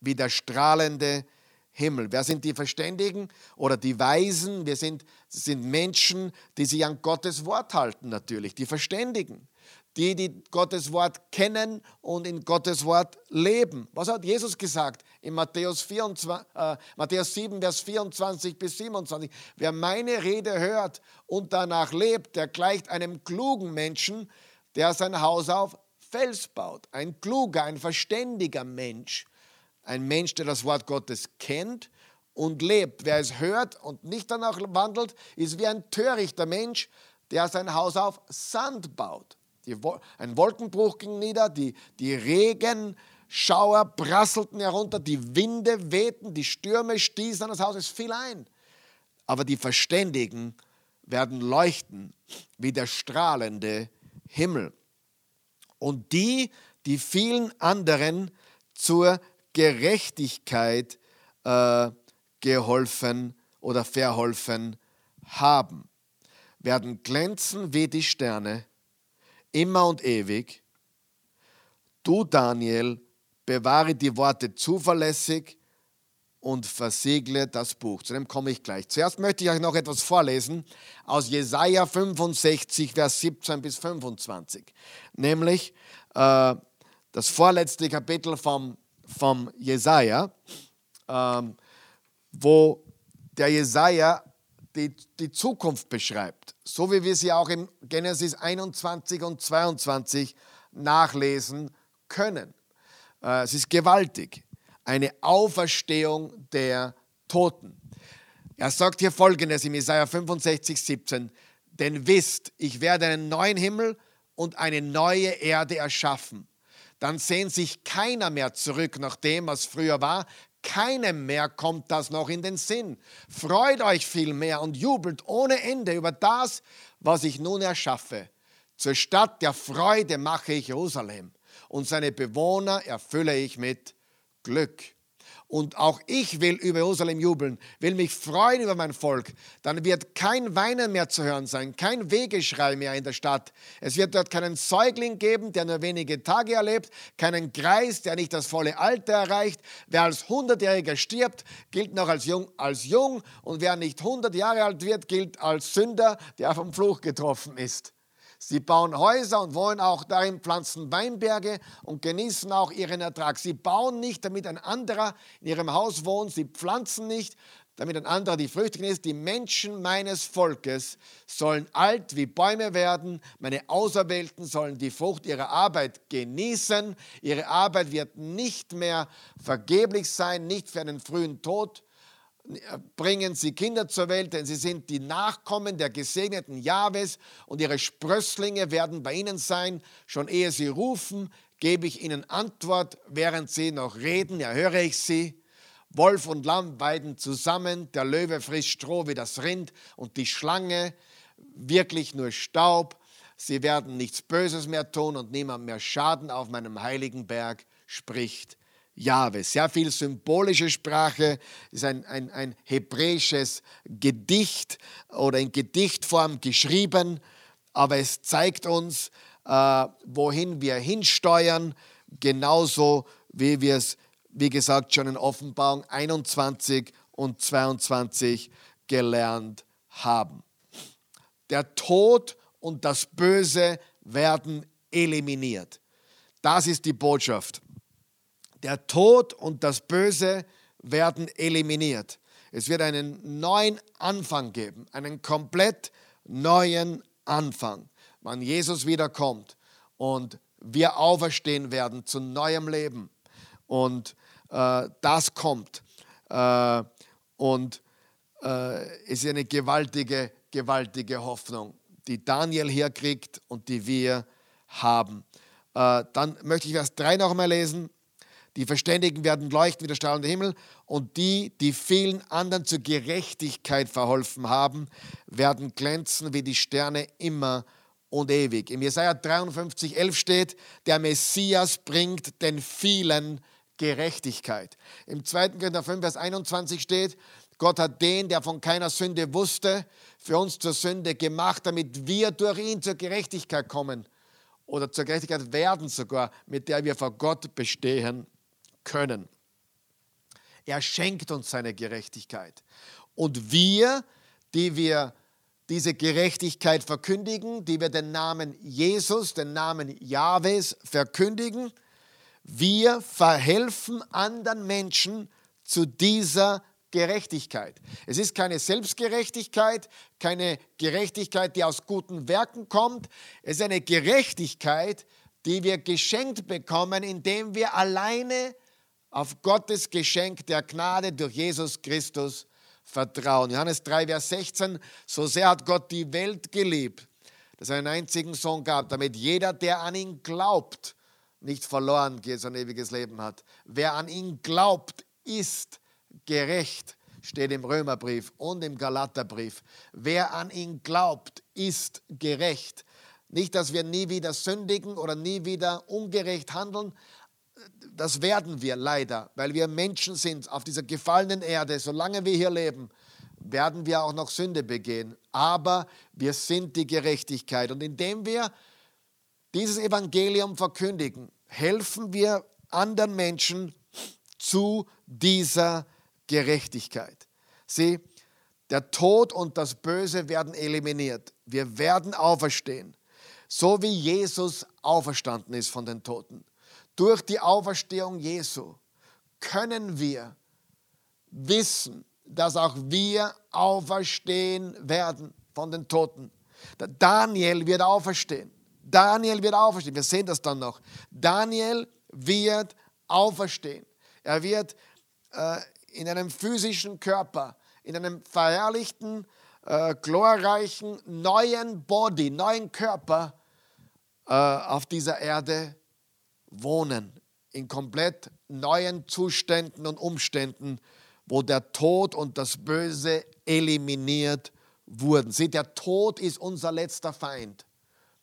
Speaker 1: wie der strahlende Himmel. Wer sind die Verständigen oder die Weisen? Wir sind, sind Menschen, die sich an Gottes Wort halten natürlich, die Verständigen die, die Gottes Wort kennen und in Gottes Wort leben. Was hat Jesus gesagt in Matthäus, 24, äh, Matthäus 7, Vers 24 bis 27? Wer meine Rede hört und danach lebt, der gleicht einem klugen Menschen, der sein Haus auf Fels baut. Ein kluger, ein verständiger Mensch. Ein Mensch, der das Wort Gottes kennt und lebt. Wer es hört und nicht danach wandelt, ist wie ein törichter Mensch, der sein Haus auf Sand baut. Die, ein Wolkenbruch ging nieder, die, die Regenschauer prasselten herunter, die Winde wehten, die Stürme stießen an das Haus, es fiel ein. Aber die Verständigen werden leuchten wie der strahlende Himmel. Und die, die vielen anderen zur Gerechtigkeit äh, geholfen oder verholfen haben, werden glänzen wie die Sterne immer und ewig. Du, Daniel, bewahre die Worte zuverlässig und versiegle das Buch. Zu dem komme ich gleich. Zuerst möchte ich euch noch etwas vorlesen aus Jesaja 65, Vers 17 bis 25. Nämlich äh, das vorletzte Kapitel vom, vom Jesaja, äh, wo der Jesaja die, die Zukunft beschreibt, so wie wir sie auch im Genesis 21 und 22 nachlesen können. Äh, es ist gewaltig. Eine Auferstehung der Toten. Er sagt hier folgendes im Isaiah 65, 17: Denn wisst, ich werde einen neuen Himmel und eine neue Erde erschaffen. Dann sehnt sich keiner mehr zurück nach dem, was früher war. Keinem mehr kommt das noch in den Sinn. Freut euch vielmehr und jubelt ohne Ende über das, was ich nun erschaffe. Zur Stadt der Freude mache ich Jerusalem und seine Bewohner erfülle ich mit Glück und auch ich will über Jerusalem jubeln, will mich freuen über mein Volk, dann wird kein Weinen mehr zu hören sein, kein Wegeschrei mehr in der Stadt. Es wird dort keinen Säugling geben, der nur wenige Tage erlebt, keinen Greis, der nicht das volle Alter erreicht. Wer als Hundertjähriger stirbt, gilt noch als jung, als jung und wer nicht hundert Jahre alt wird, gilt als Sünder, der vom Fluch getroffen ist. Sie bauen Häuser und wollen auch darin pflanzen Weinberge und genießen auch ihren Ertrag. Sie bauen nicht, damit ein anderer in ihrem Haus wohnt. Sie pflanzen nicht, damit ein anderer die Früchte genießt. Die Menschen meines Volkes sollen alt wie Bäume werden. Meine Auserwählten sollen die Frucht ihrer Arbeit genießen. Ihre Arbeit wird nicht mehr vergeblich sein, nicht für einen frühen Tod bringen sie Kinder zur Welt, denn sie sind die Nachkommen der gesegneten Jahwes und ihre Sprösslinge werden bei ihnen sein. Schon ehe sie rufen, gebe ich ihnen Antwort, während sie noch reden, erhöre ich sie. Wolf und Lamm weiden zusammen, der Löwe frisst Stroh wie das Rind und die Schlange wirklich nur Staub. Sie werden nichts Böses mehr tun und niemand mehr Schaden auf meinem heiligen Berg, spricht Jahwe. Sehr viel symbolische Sprache, ist ein, ein, ein hebräisches Gedicht oder in Gedichtform geschrieben, aber es zeigt uns, äh, wohin wir hinsteuern, genauso wie wir es, wie gesagt, schon in Offenbarung 21 und 22 gelernt haben. Der Tod und das Böse werden eliminiert. Das ist die Botschaft. Der Tod und das Böse werden eliminiert. Es wird einen neuen Anfang geben, einen komplett neuen Anfang, wann Jesus wiederkommt und wir auferstehen werden zu neuem Leben. Und äh, das kommt. Äh, und äh, ist eine gewaltige, gewaltige Hoffnung, die Daniel hier kriegt und die wir haben. Äh, dann möchte ich Vers 3 noch mal lesen. Die Verständigen werden leuchten wie der strahlende Himmel und die, die vielen anderen zur Gerechtigkeit verholfen haben, werden glänzen wie die Sterne immer und ewig. Im Jesaja 53, 11 steht, der Messias bringt den vielen Gerechtigkeit. Im 2. Korinther 5, Vers 21 steht, Gott hat den, der von keiner Sünde wusste, für uns zur Sünde gemacht, damit wir durch ihn zur Gerechtigkeit kommen oder zur Gerechtigkeit werden sogar, mit der wir vor Gott bestehen können. Er schenkt uns seine Gerechtigkeit. Und wir, die wir diese Gerechtigkeit verkündigen, die wir den Namen Jesus, den Namen Jahwes verkündigen, wir verhelfen anderen Menschen zu dieser Gerechtigkeit. Es ist keine Selbstgerechtigkeit, keine Gerechtigkeit, die aus guten Werken kommt. Es ist eine Gerechtigkeit, die wir geschenkt bekommen, indem wir alleine auf Gottes Geschenk der Gnade durch Jesus Christus vertrauen. Johannes 3, Vers 16, so sehr hat Gott die Welt geliebt, dass er einen einzigen Sohn gab, damit jeder, der an ihn glaubt, nicht verloren geht, sondern ewiges Leben hat. Wer an ihn glaubt, ist gerecht, steht im Römerbrief und im Galaterbrief. Wer an ihn glaubt, ist gerecht. Nicht, dass wir nie wieder sündigen oder nie wieder ungerecht handeln, das werden wir leider, weil wir Menschen sind auf dieser gefallenen Erde. Solange wir hier leben, werden wir auch noch Sünde begehen. Aber wir sind die Gerechtigkeit. Und indem wir dieses Evangelium verkündigen, helfen wir anderen Menschen zu dieser Gerechtigkeit. Sieh, der Tod und das Böse werden eliminiert. Wir werden auferstehen, so wie Jesus auferstanden ist von den Toten. Durch die Auferstehung Jesu können wir wissen, dass auch wir auferstehen werden von den Toten. Daniel wird auferstehen. Daniel wird auferstehen. Wir sehen das dann noch. Daniel wird auferstehen. Er wird äh, in einem physischen Körper, in einem verherrlichten, äh, glorreichen, neuen Body, neuen Körper äh, auf dieser Erde wohnen. in komplett neuen Zuständen und Umständen, wo der Tod und das Böse eliminiert wurden. Seht, der Tod ist unser letzter Feind.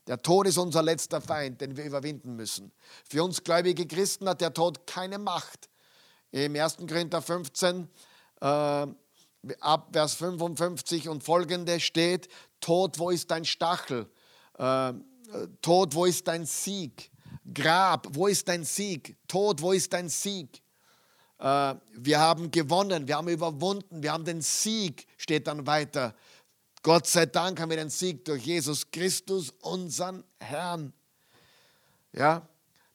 Speaker 1: Der Tod ist unser letzter Feind, den wir überwinden müssen. Für uns gläubige Christen hat der Tod keine Macht. Im 1. Korinther 15, äh, ab Vers 55 und folgende steht, Tod, wo ist dein Stachel? Äh, Tod, wo ist dein Sieg? Grab, wo ist dein Sieg? Tod, wo ist dein Sieg? Äh, wir haben gewonnen, wir haben überwunden, wir haben den Sieg, steht dann weiter. Gott sei Dank haben wir den Sieg durch Jesus Christus, unseren Herrn. Ja,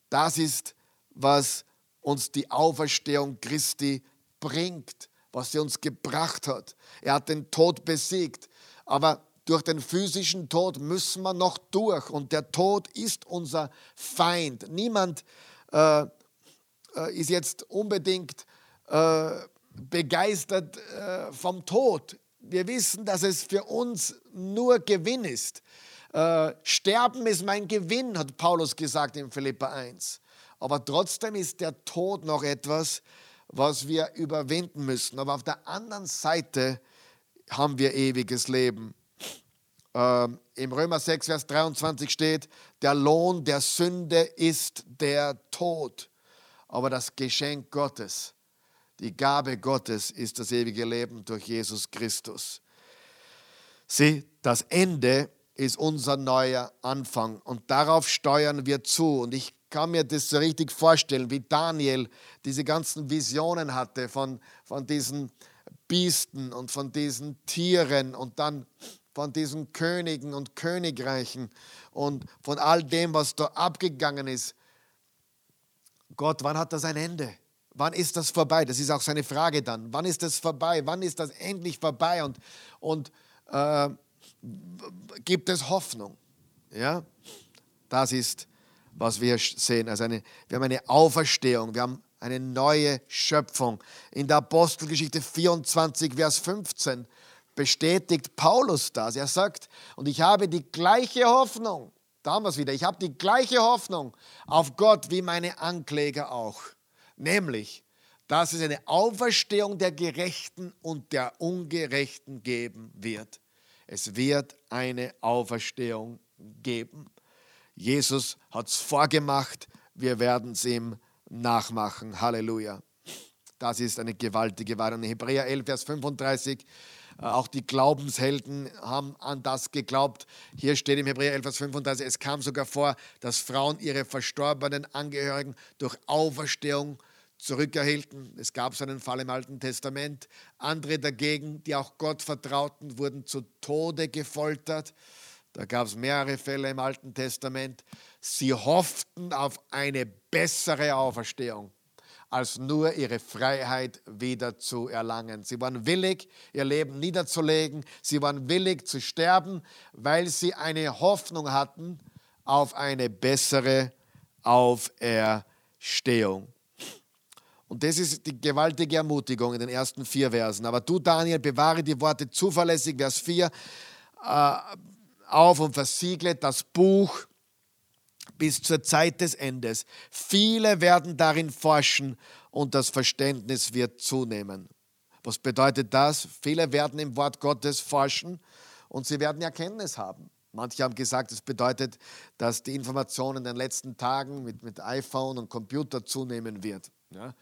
Speaker 1: das ist, was uns die Auferstehung Christi bringt, was sie uns gebracht hat. Er hat den Tod besiegt. Aber durch den physischen Tod müssen wir noch durch und der Tod ist unser Feind. Niemand äh, äh, ist jetzt unbedingt äh, begeistert äh, vom Tod. Wir wissen, dass es für uns nur Gewinn ist. Äh, Sterben ist mein Gewinn, hat Paulus gesagt in Philippa 1. Aber trotzdem ist der Tod noch etwas, was wir überwinden müssen. Aber auf der anderen Seite haben wir ewiges Leben. Ähm, Im Römer 6, Vers 23 steht, der Lohn der Sünde ist der Tod. Aber das Geschenk Gottes, die Gabe Gottes ist das ewige Leben durch Jesus Christus. Sieh, das Ende ist unser neuer Anfang und darauf steuern wir zu. Und ich kann mir das so richtig vorstellen, wie Daniel diese ganzen Visionen hatte von, von diesen Biester und von diesen Tieren und dann von diesen Königen und Königreichen und von all dem, was da abgegangen ist. Gott, wann hat das ein Ende? Wann ist das vorbei? Das ist auch seine Frage dann. Wann ist das vorbei? Wann ist das endlich vorbei? Und, und äh, gibt es Hoffnung? Ja, das ist, was wir sehen. Also eine, wir haben eine Auferstehung, wir haben eine neue Schöpfung. In der Apostelgeschichte 24, Vers 15 bestätigt Paulus das. Er sagt, und ich habe die gleiche Hoffnung, da haben wir es wieder, ich habe die gleiche Hoffnung auf Gott wie meine Ankläger auch. Nämlich, dass es eine Auferstehung der Gerechten und der Ungerechten geben wird. Es wird eine Auferstehung geben. Jesus hat es vorgemacht, wir werden es ihm nachmachen. Halleluja. Das ist eine gewaltige Wahrheit. In Hebräer 11, Vers 35 äh, auch die Glaubenshelden haben an das geglaubt. Hier steht im Hebräer 11, Vers 35, es kam sogar vor, dass Frauen ihre verstorbenen Angehörigen durch Auferstehung zurückerhielten. Es gab so einen Fall im Alten Testament. Andere dagegen, die auch Gott vertrauten, wurden zu Tode gefoltert. Da gab es mehrere Fälle im Alten Testament. Sie hofften auf eine bessere Auferstehung als nur ihre Freiheit wieder zu erlangen. Sie waren willig, ihr Leben niederzulegen. Sie waren willig zu sterben, weil sie eine Hoffnung hatten auf eine bessere Auferstehung. Und das ist die gewaltige Ermutigung in den ersten vier Versen. Aber du, Daniel, bewahre die Worte zuverlässig, Vers 4, äh, auf und versiegle das Buch bis zur Zeit des Endes. Viele werden darin forschen und das Verständnis wird zunehmen. Was bedeutet das? Viele werden im Wort Gottes forschen und sie werden Erkenntnis haben. Manche haben gesagt, es bedeutet, dass die Information in den letzten Tagen mit, mit iPhone und Computer zunehmen wird. Ja.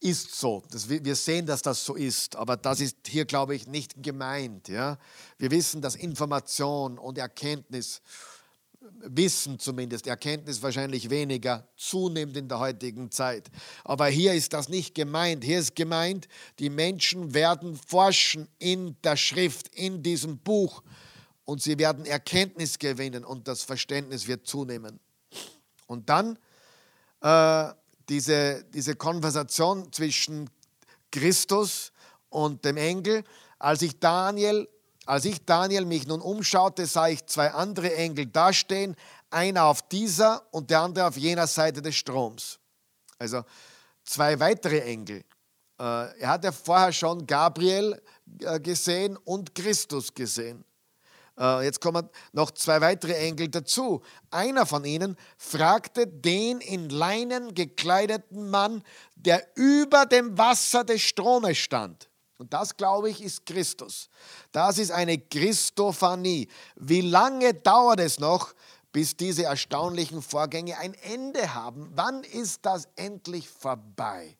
Speaker 1: Ist so. Das, wir sehen, dass das so ist, aber das ist hier, glaube ich, nicht gemeint. Ja. Wir wissen, dass Information und Erkenntnis Wissen zumindest, Erkenntnis wahrscheinlich weniger, zunimmt in der heutigen Zeit. Aber hier ist das nicht gemeint. Hier ist gemeint, die Menschen werden forschen in der Schrift, in diesem Buch und sie werden Erkenntnis gewinnen und das Verständnis wird zunehmen. Und dann äh, diese, diese Konversation zwischen Christus und dem Engel, als ich Daniel als ich Daniel mich nun umschaute, sah ich zwei andere Engel dastehen, einer auf dieser und der andere auf jener Seite des Stroms. Also zwei weitere Engel. Äh, er hatte vorher schon Gabriel äh, gesehen und Christus gesehen. Äh, jetzt kommen noch zwei weitere Engel dazu. Einer von ihnen fragte den in Leinen gekleideten Mann, der über dem Wasser des Stromes stand. Und das, glaube ich, ist Christus. Das ist eine Christophanie. Wie lange dauert es noch, bis diese erstaunlichen Vorgänge ein Ende haben? Wann ist das endlich vorbei?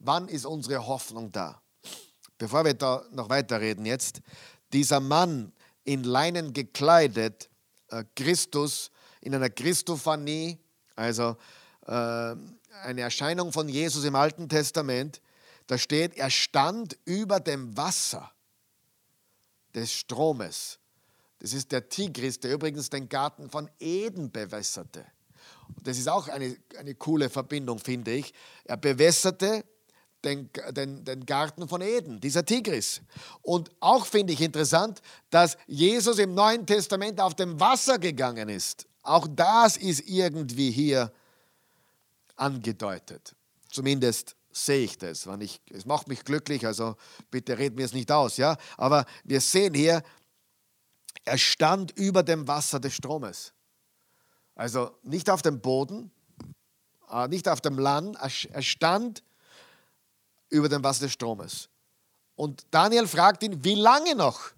Speaker 1: Wann ist unsere Hoffnung da? Bevor wir da noch weiterreden jetzt, dieser Mann in Leinen gekleidet, äh, Christus in einer Christophanie, also äh, eine Erscheinung von Jesus im Alten Testament, da steht, er stand über dem Wasser des Stromes. Das ist der Tigris, der übrigens den Garten von Eden bewässerte. Das ist auch eine, eine coole Verbindung, finde ich. Er bewässerte den, den, den Garten von Eden, dieser Tigris. Und auch finde ich interessant, dass Jesus im Neuen Testament auf dem Wasser gegangen ist. Auch das ist irgendwie hier angedeutet. Zumindest sehe ich das. Wenn ich, es macht mich glücklich, also bitte red mir es nicht aus. Ja? Aber wir sehen hier, er stand über dem Wasser des Stromes. Also nicht auf dem Boden, äh, nicht auf dem Land, er stand über dem Wasser des Stromes. Und Daniel fragt ihn, wie lange noch,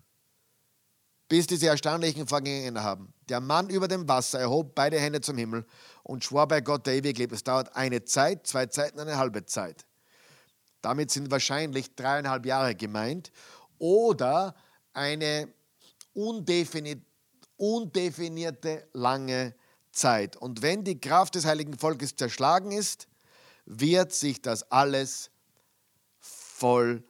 Speaker 1: bis diese erstaunlichen Vorgänge haben. Der Mann über dem Wasser erhob beide Hände zum Himmel und schwor bei Gott, der ewig lebt. Es dauert eine Zeit, zwei Zeiten, eine halbe Zeit. Damit sind wahrscheinlich dreieinhalb Jahre gemeint oder eine undefinierte, undefinierte lange Zeit. Und wenn die Kraft des heiligen Volkes zerschlagen ist, wird sich das alles vollenden.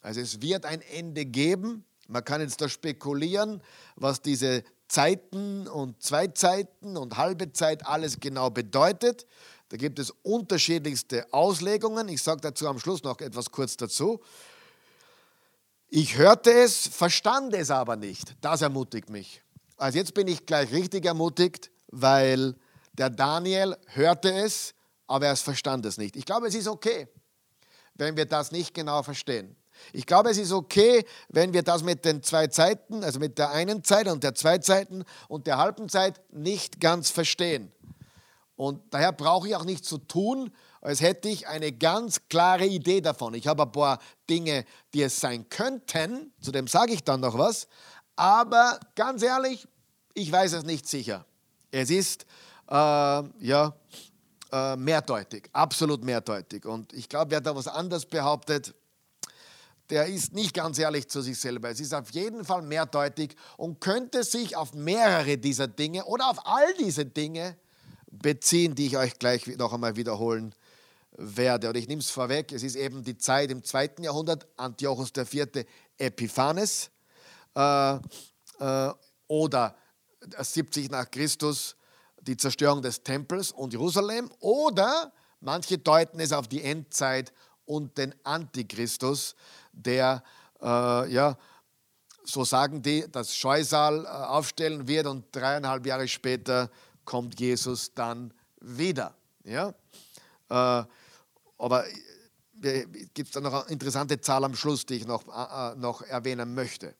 Speaker 1: Also es wird ein Ende geben. Man kann jetzt da spekulieren, was diese Zeiten und Zweitzeiten und halbe Zeit alles genau bedeutet. Da gibt es unterschiedlichste Auslegungen. Ich sage dazu am Schluss noch etwas kurz dazu. Ich hörte es, verstand es aber nicht. Das ermutigt mich. Also jetzt bin ich gleich richtig ermutigt, weil der Daniel hörte es, aber er verstand es nicht. Ich glaube, es ist okay, wenn wir das nicht genau verstehen. Ich glaube, es ist okay, wenn wir das mit den zwei Zeiten, also mit der einen Zeit und der zwei Zeiten und der halben Zeit nicht ganz verstehen. Und daher brauche ich auch nicht zu tun, als hätte ich eine ganz klare Idee davon. Ich habe ein paar Dinge, die es sein könnten, zu dem sage ich dann noch was, aber ganz ehrlich, ich weiß es nicht sicher. Es ist, äh, ja, äh, mehrdeutig, absolut mehrdeutig. Und ich glaube, wer da was anderes behauptet, der ist nicht ganz ehrlich zu sich selber. Es ist auf jeden Fall mehrdeutig und könnte sich auf mehrere dieser Dinge oder auf all diese Dinge beziehen, die ich euch gleich noch einmal wiederholen werde. Und ich nehme es vorweg, es ist eben die Zeit im zweiten Jahrhundert, Antiochus IV. Epiphanes äh, äh, oder 70 nach Christus, die Zerstörung des Tempels und Jerusalem. Oder manche deuten es auf die Endzeit und den Antichristus, der, äh, ja, so sagen die, das Scheusal äh, aufstellen wird und dreieinhalb Jahre später kommt Jesus dann wieder. Ja? Äh, aber es gibt da noch eine interessante Zahl am Schluss, die ich noch, äh, äh, noch erwähnen möchte.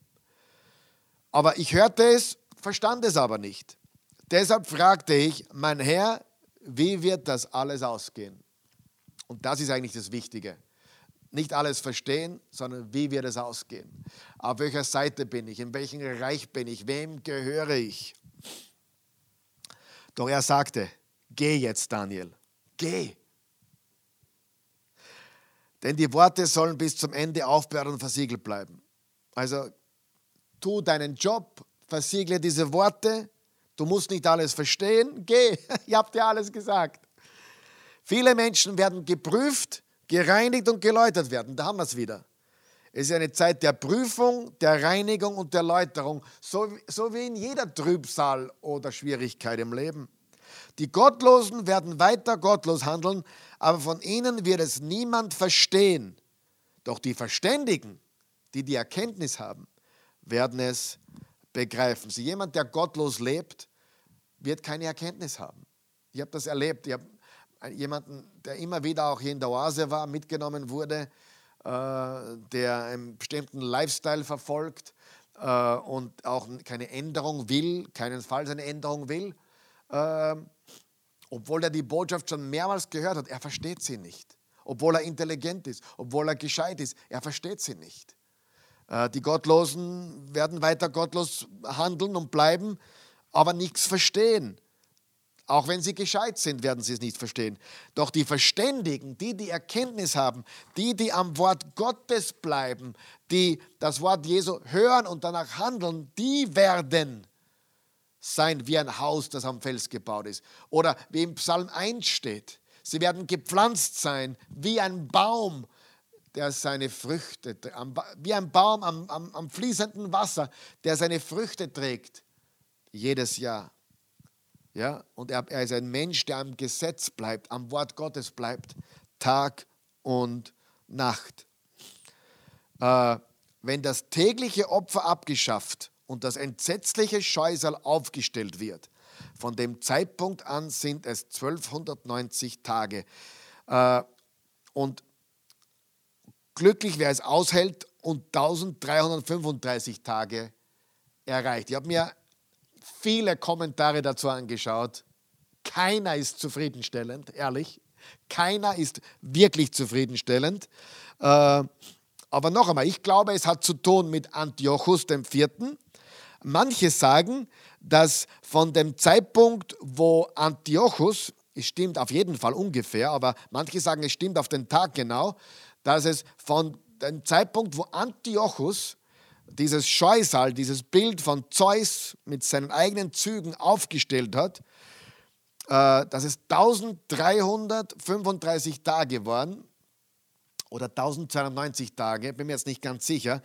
Speaker 1: Aber ich hörte es, verstand es aber nicht. Deshalb fragte ich, mein Herr, wie wird das alles ausgehen? Und das ist eigentlich das Wichtige. Nicht alles verstehen, sondern wie wird es ausgehen? Auf welcher Seite bin ich? In welchem Reich bin ich? Wem gehöre ich? Doch er sagte, geh jetzt, Daniel, geh. Denn die Worte sollen bis zum Ende aufbewahrt und versiegelt bleiben. Also tu deinen Job, versiegle diese Worte. Du musst nicht alles verstehen. Geh, ich habe dir alles gesagt. Viele Menschen werden geprüft, gereinigt und geläutert werden. Da haben wir es wieder. Es ist eine Zeit der Prüfung, der Reinigung und der Läuterung, so, so wie in jeder Trübsal oder Schwierigkeit im Leben. Die Gottlosen werden weiter gottlos handeln, aber von ihnen wird es niemand verstehen. Doch die Verständigen, die die Erkenntnis haben, werden es begreifen. Sie, jemand, der gottlos lebt, wird keine Erkenntnis haben. Ich habe das erlebt. Ich habe jemanden, der immer wieder auch hier in der Oase war, mitgenommen wurde, äh, der einen bestimmten Lifestyle verfolgt, äh, und auch keine Änderung will, keinenfalls eine Änderung will, äh, obwohl er die Botschaft schon mehrmals gehört hat, er versteht sie nicht. Obwohl er intelligent ist, obwohl er gescheit ist, er versteht sie nicht. Äh, die Gottlosen werden weiter gottlos handeln und bleiben, aber nichts verstehen. Auch wenn sie gescheit sind, werden sie es nicht verstehen. Doch die Verständigen, die die Erkenntnis haben, die, die am Wort Gottes bleiben, die das Wort Jesu hören und danach handeln, die werden sein wie ein Haus, das am Fels gebaut ist. Oder wie im Psalm 1 steht, sie werden gepflanzt sein wie ein Baum, der seine Früchte, wie ein Baum am, am, am fließenden Wasser, der seine Früchte trägt, jedes Jahr. Ja, und er, er ist ein Mensch, der am Gesetz bleibt, am Wort Gottes bleibt, Tag und Nacht. Äh, wenn das tägliche Opfer abgeschafft und das entsetzliche Scheusal aufgestellt wird, von dem Zeitpunkt an sind es 1290 Tage. Äh, und glücklich, wer es aushält und 1335 Tage erreicht. Ich habe mir viele Kommentare dazu angeschaut. Keiner ist zufriedenstellend, ehrlich. Keiner ist wirklich zufriedenstellend. Äh, aber noch einmal, ich glaube, es hat zu tun mit Antiochus IV. Manche sagen, dass von dem Zeitpunkt, wo Antiochus, es stimmt auf jeden Fall ungefähr, aber manche sagen, es stimmt auf den Tag genau, dass es von dem Zeitpunkt, wo Antiochus dieses Scheusal, dieses Bild von Zeus mit seinen eigenen Zügen aufgestellt hat, dass es 1335 Tage waren oder 1290 Tage, bin mir jetzt nicht ganz sicher,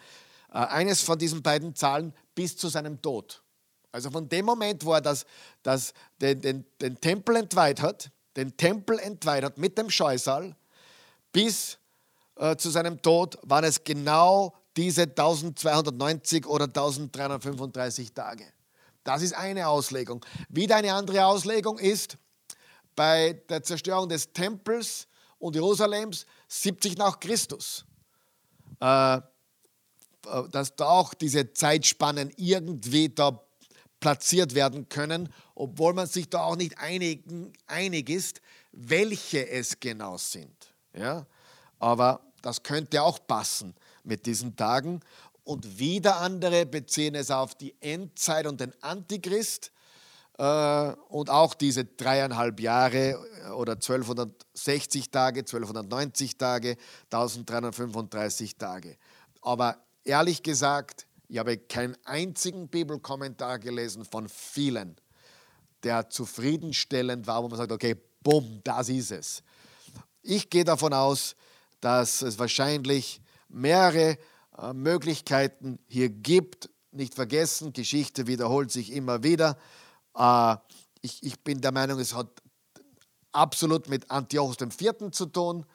Speaker 1: äh, eines von diesen beiden Zahlen bis zu seinem Tod. Also von dem Moment, wo er das, das, den, den, den Tempel entweiht hat, den Tempel entweiht hat mit dem Scheusal, bis äh, zu seinem Tod waren es genau diese 1290 oder 1335 Tage. Das ist eine Auslegung. Wieder eine andere Auslegung ist bei der Zerstörung des Tempels und Jerusalems 70 nach Christus. Äh, äh, dass da auch diese Zeitspannen irgendwie da platziert werden können, obwohl man sich da auch nicht einig, einig ist, welche es genau sind. Ja? Aber das könnte auch passen mit diesen Tagen. Und wieder andere beziehen es auf die Endzeit und den Antichrist äh, und auch diese dreieinhalb Jahre äh, oder 1260 Tage, 1290 Tage, 1335 Tage. Aber ehrlich gesagt, ich habe keinen einzigen Bibelkommentar gelesen von vielen, der zufriedenstellend war, wo man sagt, okay, bumm, das ist es. Ich gehe davon aus, dass es wahrscheinlich mehrere äh, Möglichkeiten hier gibt. Nicht vergessen, Geschichte wiederholt sich immer wieder. Äh, ich, ich bin der Meinung, es hat absolut mit Antiochus IV. zu tun,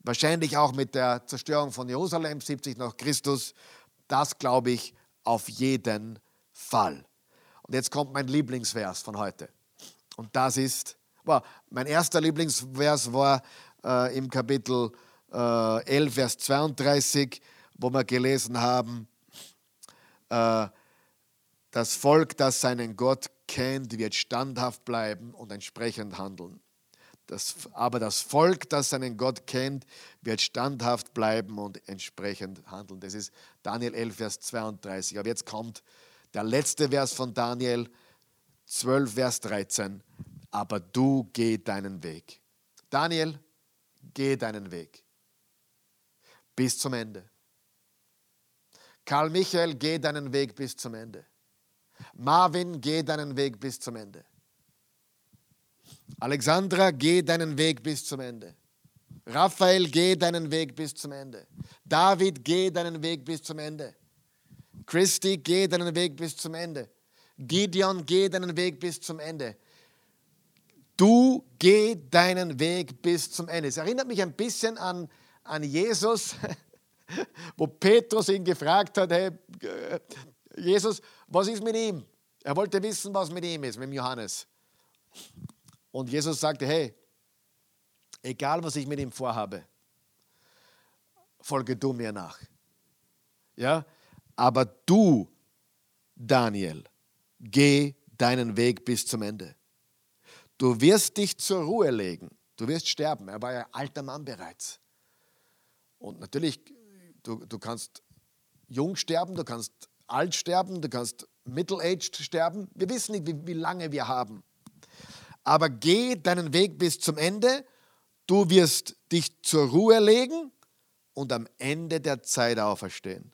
Speaker 1: wahrscheinlich auch mit der Zerstörung von Jerusalem 70 nach Christus. Das glaube ich auf jeden Fall. Und jetzt kommt mein Lieblingsvers von heute. Und das ist, well, mein erster Lieblingsvers war äh, im Kapitel 11, äh, Vers 32, wo wir gelesen haben, äh, das Volk, das seinen Gott kennt, wird standhaft bleiben und entsprechend handeln. Das, aber das Volk, das seinen Gott kennt, wird standhaft bleiben und entsprechend handeln. Das ist Daniel 11, Vers 32. Aber jetzt kommt der letzte Vers von Daniel 12, Vers 13. Aber du geh deinen Weg. Daniel, geh deinen Weg bis zum Ende. Karl Michael, geh deinen Weg bis zum Ende. Marvin, geh deinen Weg bis zum Ende. Alexandra, geh deinen Weg bis zum Ende. Raphael, geh deinen Weg bis zum Ende. David, geh deinen Weg bis zum Ende. Christi, geh deinen Weg bis zum Ende. Gideon, geh deinen Weg bis zum Ende. Du geh deinen Weg bis zum Ende. Es erinnert mich ein bisschen an an Jesus, wo Petrus ihn gefragt hat, hey, Jesus, was ist mit ihm? Er wollte wissen, was mit ihm ist, mit Johannes. Und Jesus sagte, hey, egal was ich mit ihm vorhabe, folge du mir nach. Ja, aber du Daniel, geh deinen Weg bis zum Ende. Du wirst dich zur Ruhe legen. Du wirst sterben. Er war ja alter Mann bereits. Und natürlich, du, du kannst jung sterben, du kannst alt sterben, du kannst middle-aged sterben. Wir wissen nicht, wie, wie lange wir haben. Aber geh deinen Weg bis zum Ende. Du wirst dich zur Ruhe legen und am Ende der Zeit auferstehen,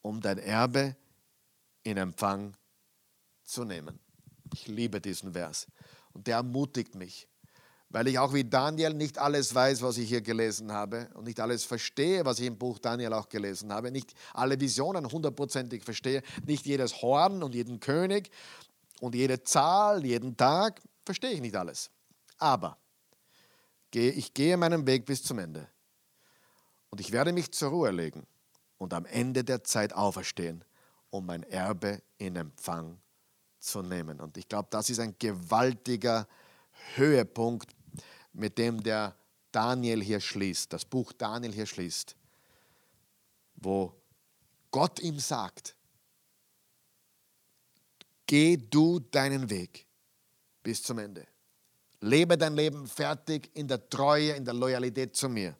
Speaker 1: um dein Erbe in Empfang zu nehmen. Ich liebe diesen Vers und der ermutigt mich, weil ich auch wie Daniel nicht alles weiß, was ich hier gelesen habe und nicht alles verstehe, was ich im Buch Daniel auch gelesen habe, nicht alle Visionen hundertprozentig verstehe, nicht jedes Horn und jeden König und jede Zahl, jeden Tag, verstehe ich nicht alles. Aber ich gehe meinen Weg bis zum Ende und ich werde mich zur Ruhe legen und am Ende der Zeit auferstehen, um mein Erbe in Empfang zu nehmen. Und ich glaube, das ist ein gewaltiger Höhepunkt, mit dem der Daniel hier schließt, das Buch Daniel hier schließt, wo Gott ihm sagt, geh du deinen Weg bis zum Ende. Lebe dein Leben fertig in der Treue, in der Loyalität zu mir.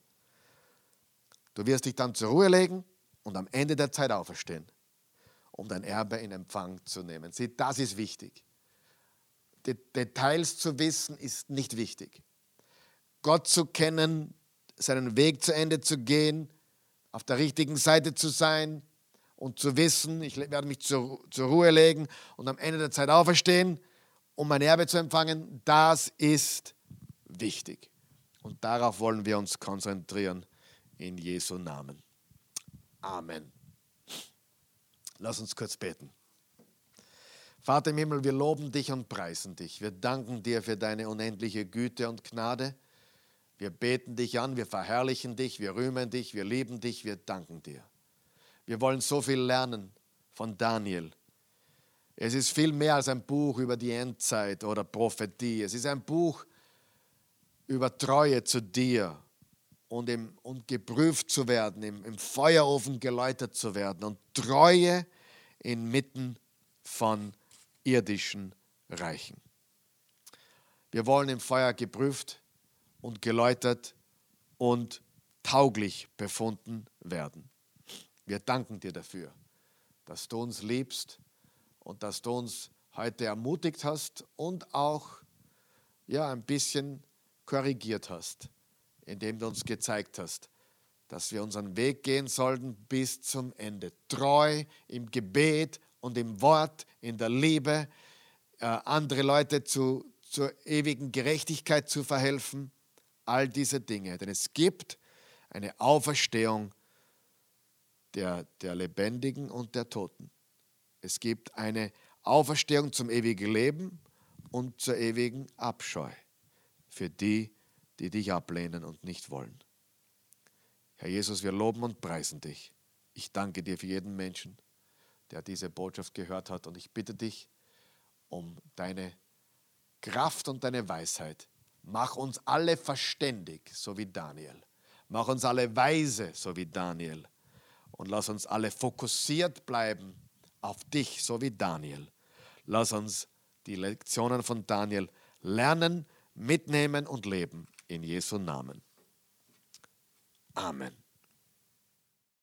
Speaker 1: Du wirst dich dann zur Ruhe legen und am Ende der Zeit auferstehen, um dein Erbe in Empfang zu nehmen. Sieh, das ist wichtig. Details zu wissen ist nicht wichtig. Gott zu kennen, seinen Weg zu Ende zu gehen, auf der richtigen Seite zu sein und zu wissen, ich werde mich zur, zur Ruhe legen und am Ende der Zeit auferstehen, um mein Erbe zu empfangen, das ist wichtig. Und darauf wollen wir uns konzentrieren in Jesu Namen. Amen. Lass uns kurz beten. Vater im Himmel, wir loben dich und preisen dich. Wir danken dir für deine unendliche Güte und Gnade. Wir beten dich an, wir verherrlichen dich, wir rühmen dich, wir lieben dich, wir danken dir. Wir wollen so viel lernen von Daniel. Es ist viel mehr als ein Buch über die Endzeit oder Prophetie. Es ist ein Buch über Treue zu dir und, im, und geprüft zu werden, im, im Feuerofen geläutert zu werden und Treue inmitten von irdischen Reichen. Wir wollen im Feuer geprüft und geläutert und tauglich befunden werden. Wir danken dir dafür, dass du uns liebst und dass du uns heute ermutigt hast und auch ja, ein bisschen korrigiert hast indem du uns gezeigt hast, dass wir unseren Weg gehen sollten bis zum Ende. Treu im Gebet und im Wort, in der Liebe, äh, andere Leute zu, zur ewigen Gerechtigkeit zu verhelfen. All diese Dinge. Denn es gibt eine Auferstehung der, der Lebendigen und der Toten. Es gibt eine Auferstehung zum ewigen Leben und zur ewigen Abscheu für die, die die dich ablehnen und nicht wollen. Herr Jesus, wir loben und preisen dich. Ich danke dir für jeden Menschen, der diese Botschaft gehört hat und ich bitte dich um deine Kraft und deine Weisheit. Mach uns alle verständig, so wie Daniel. Mach uns alle weise, so wie Daniel. Und lass uns alle fokussiert bleiben auf dich, so wie Daniel. Lass uns die Lektionen von Daniel lernen, mitnehmen und leben in Jesu Namen. Amen.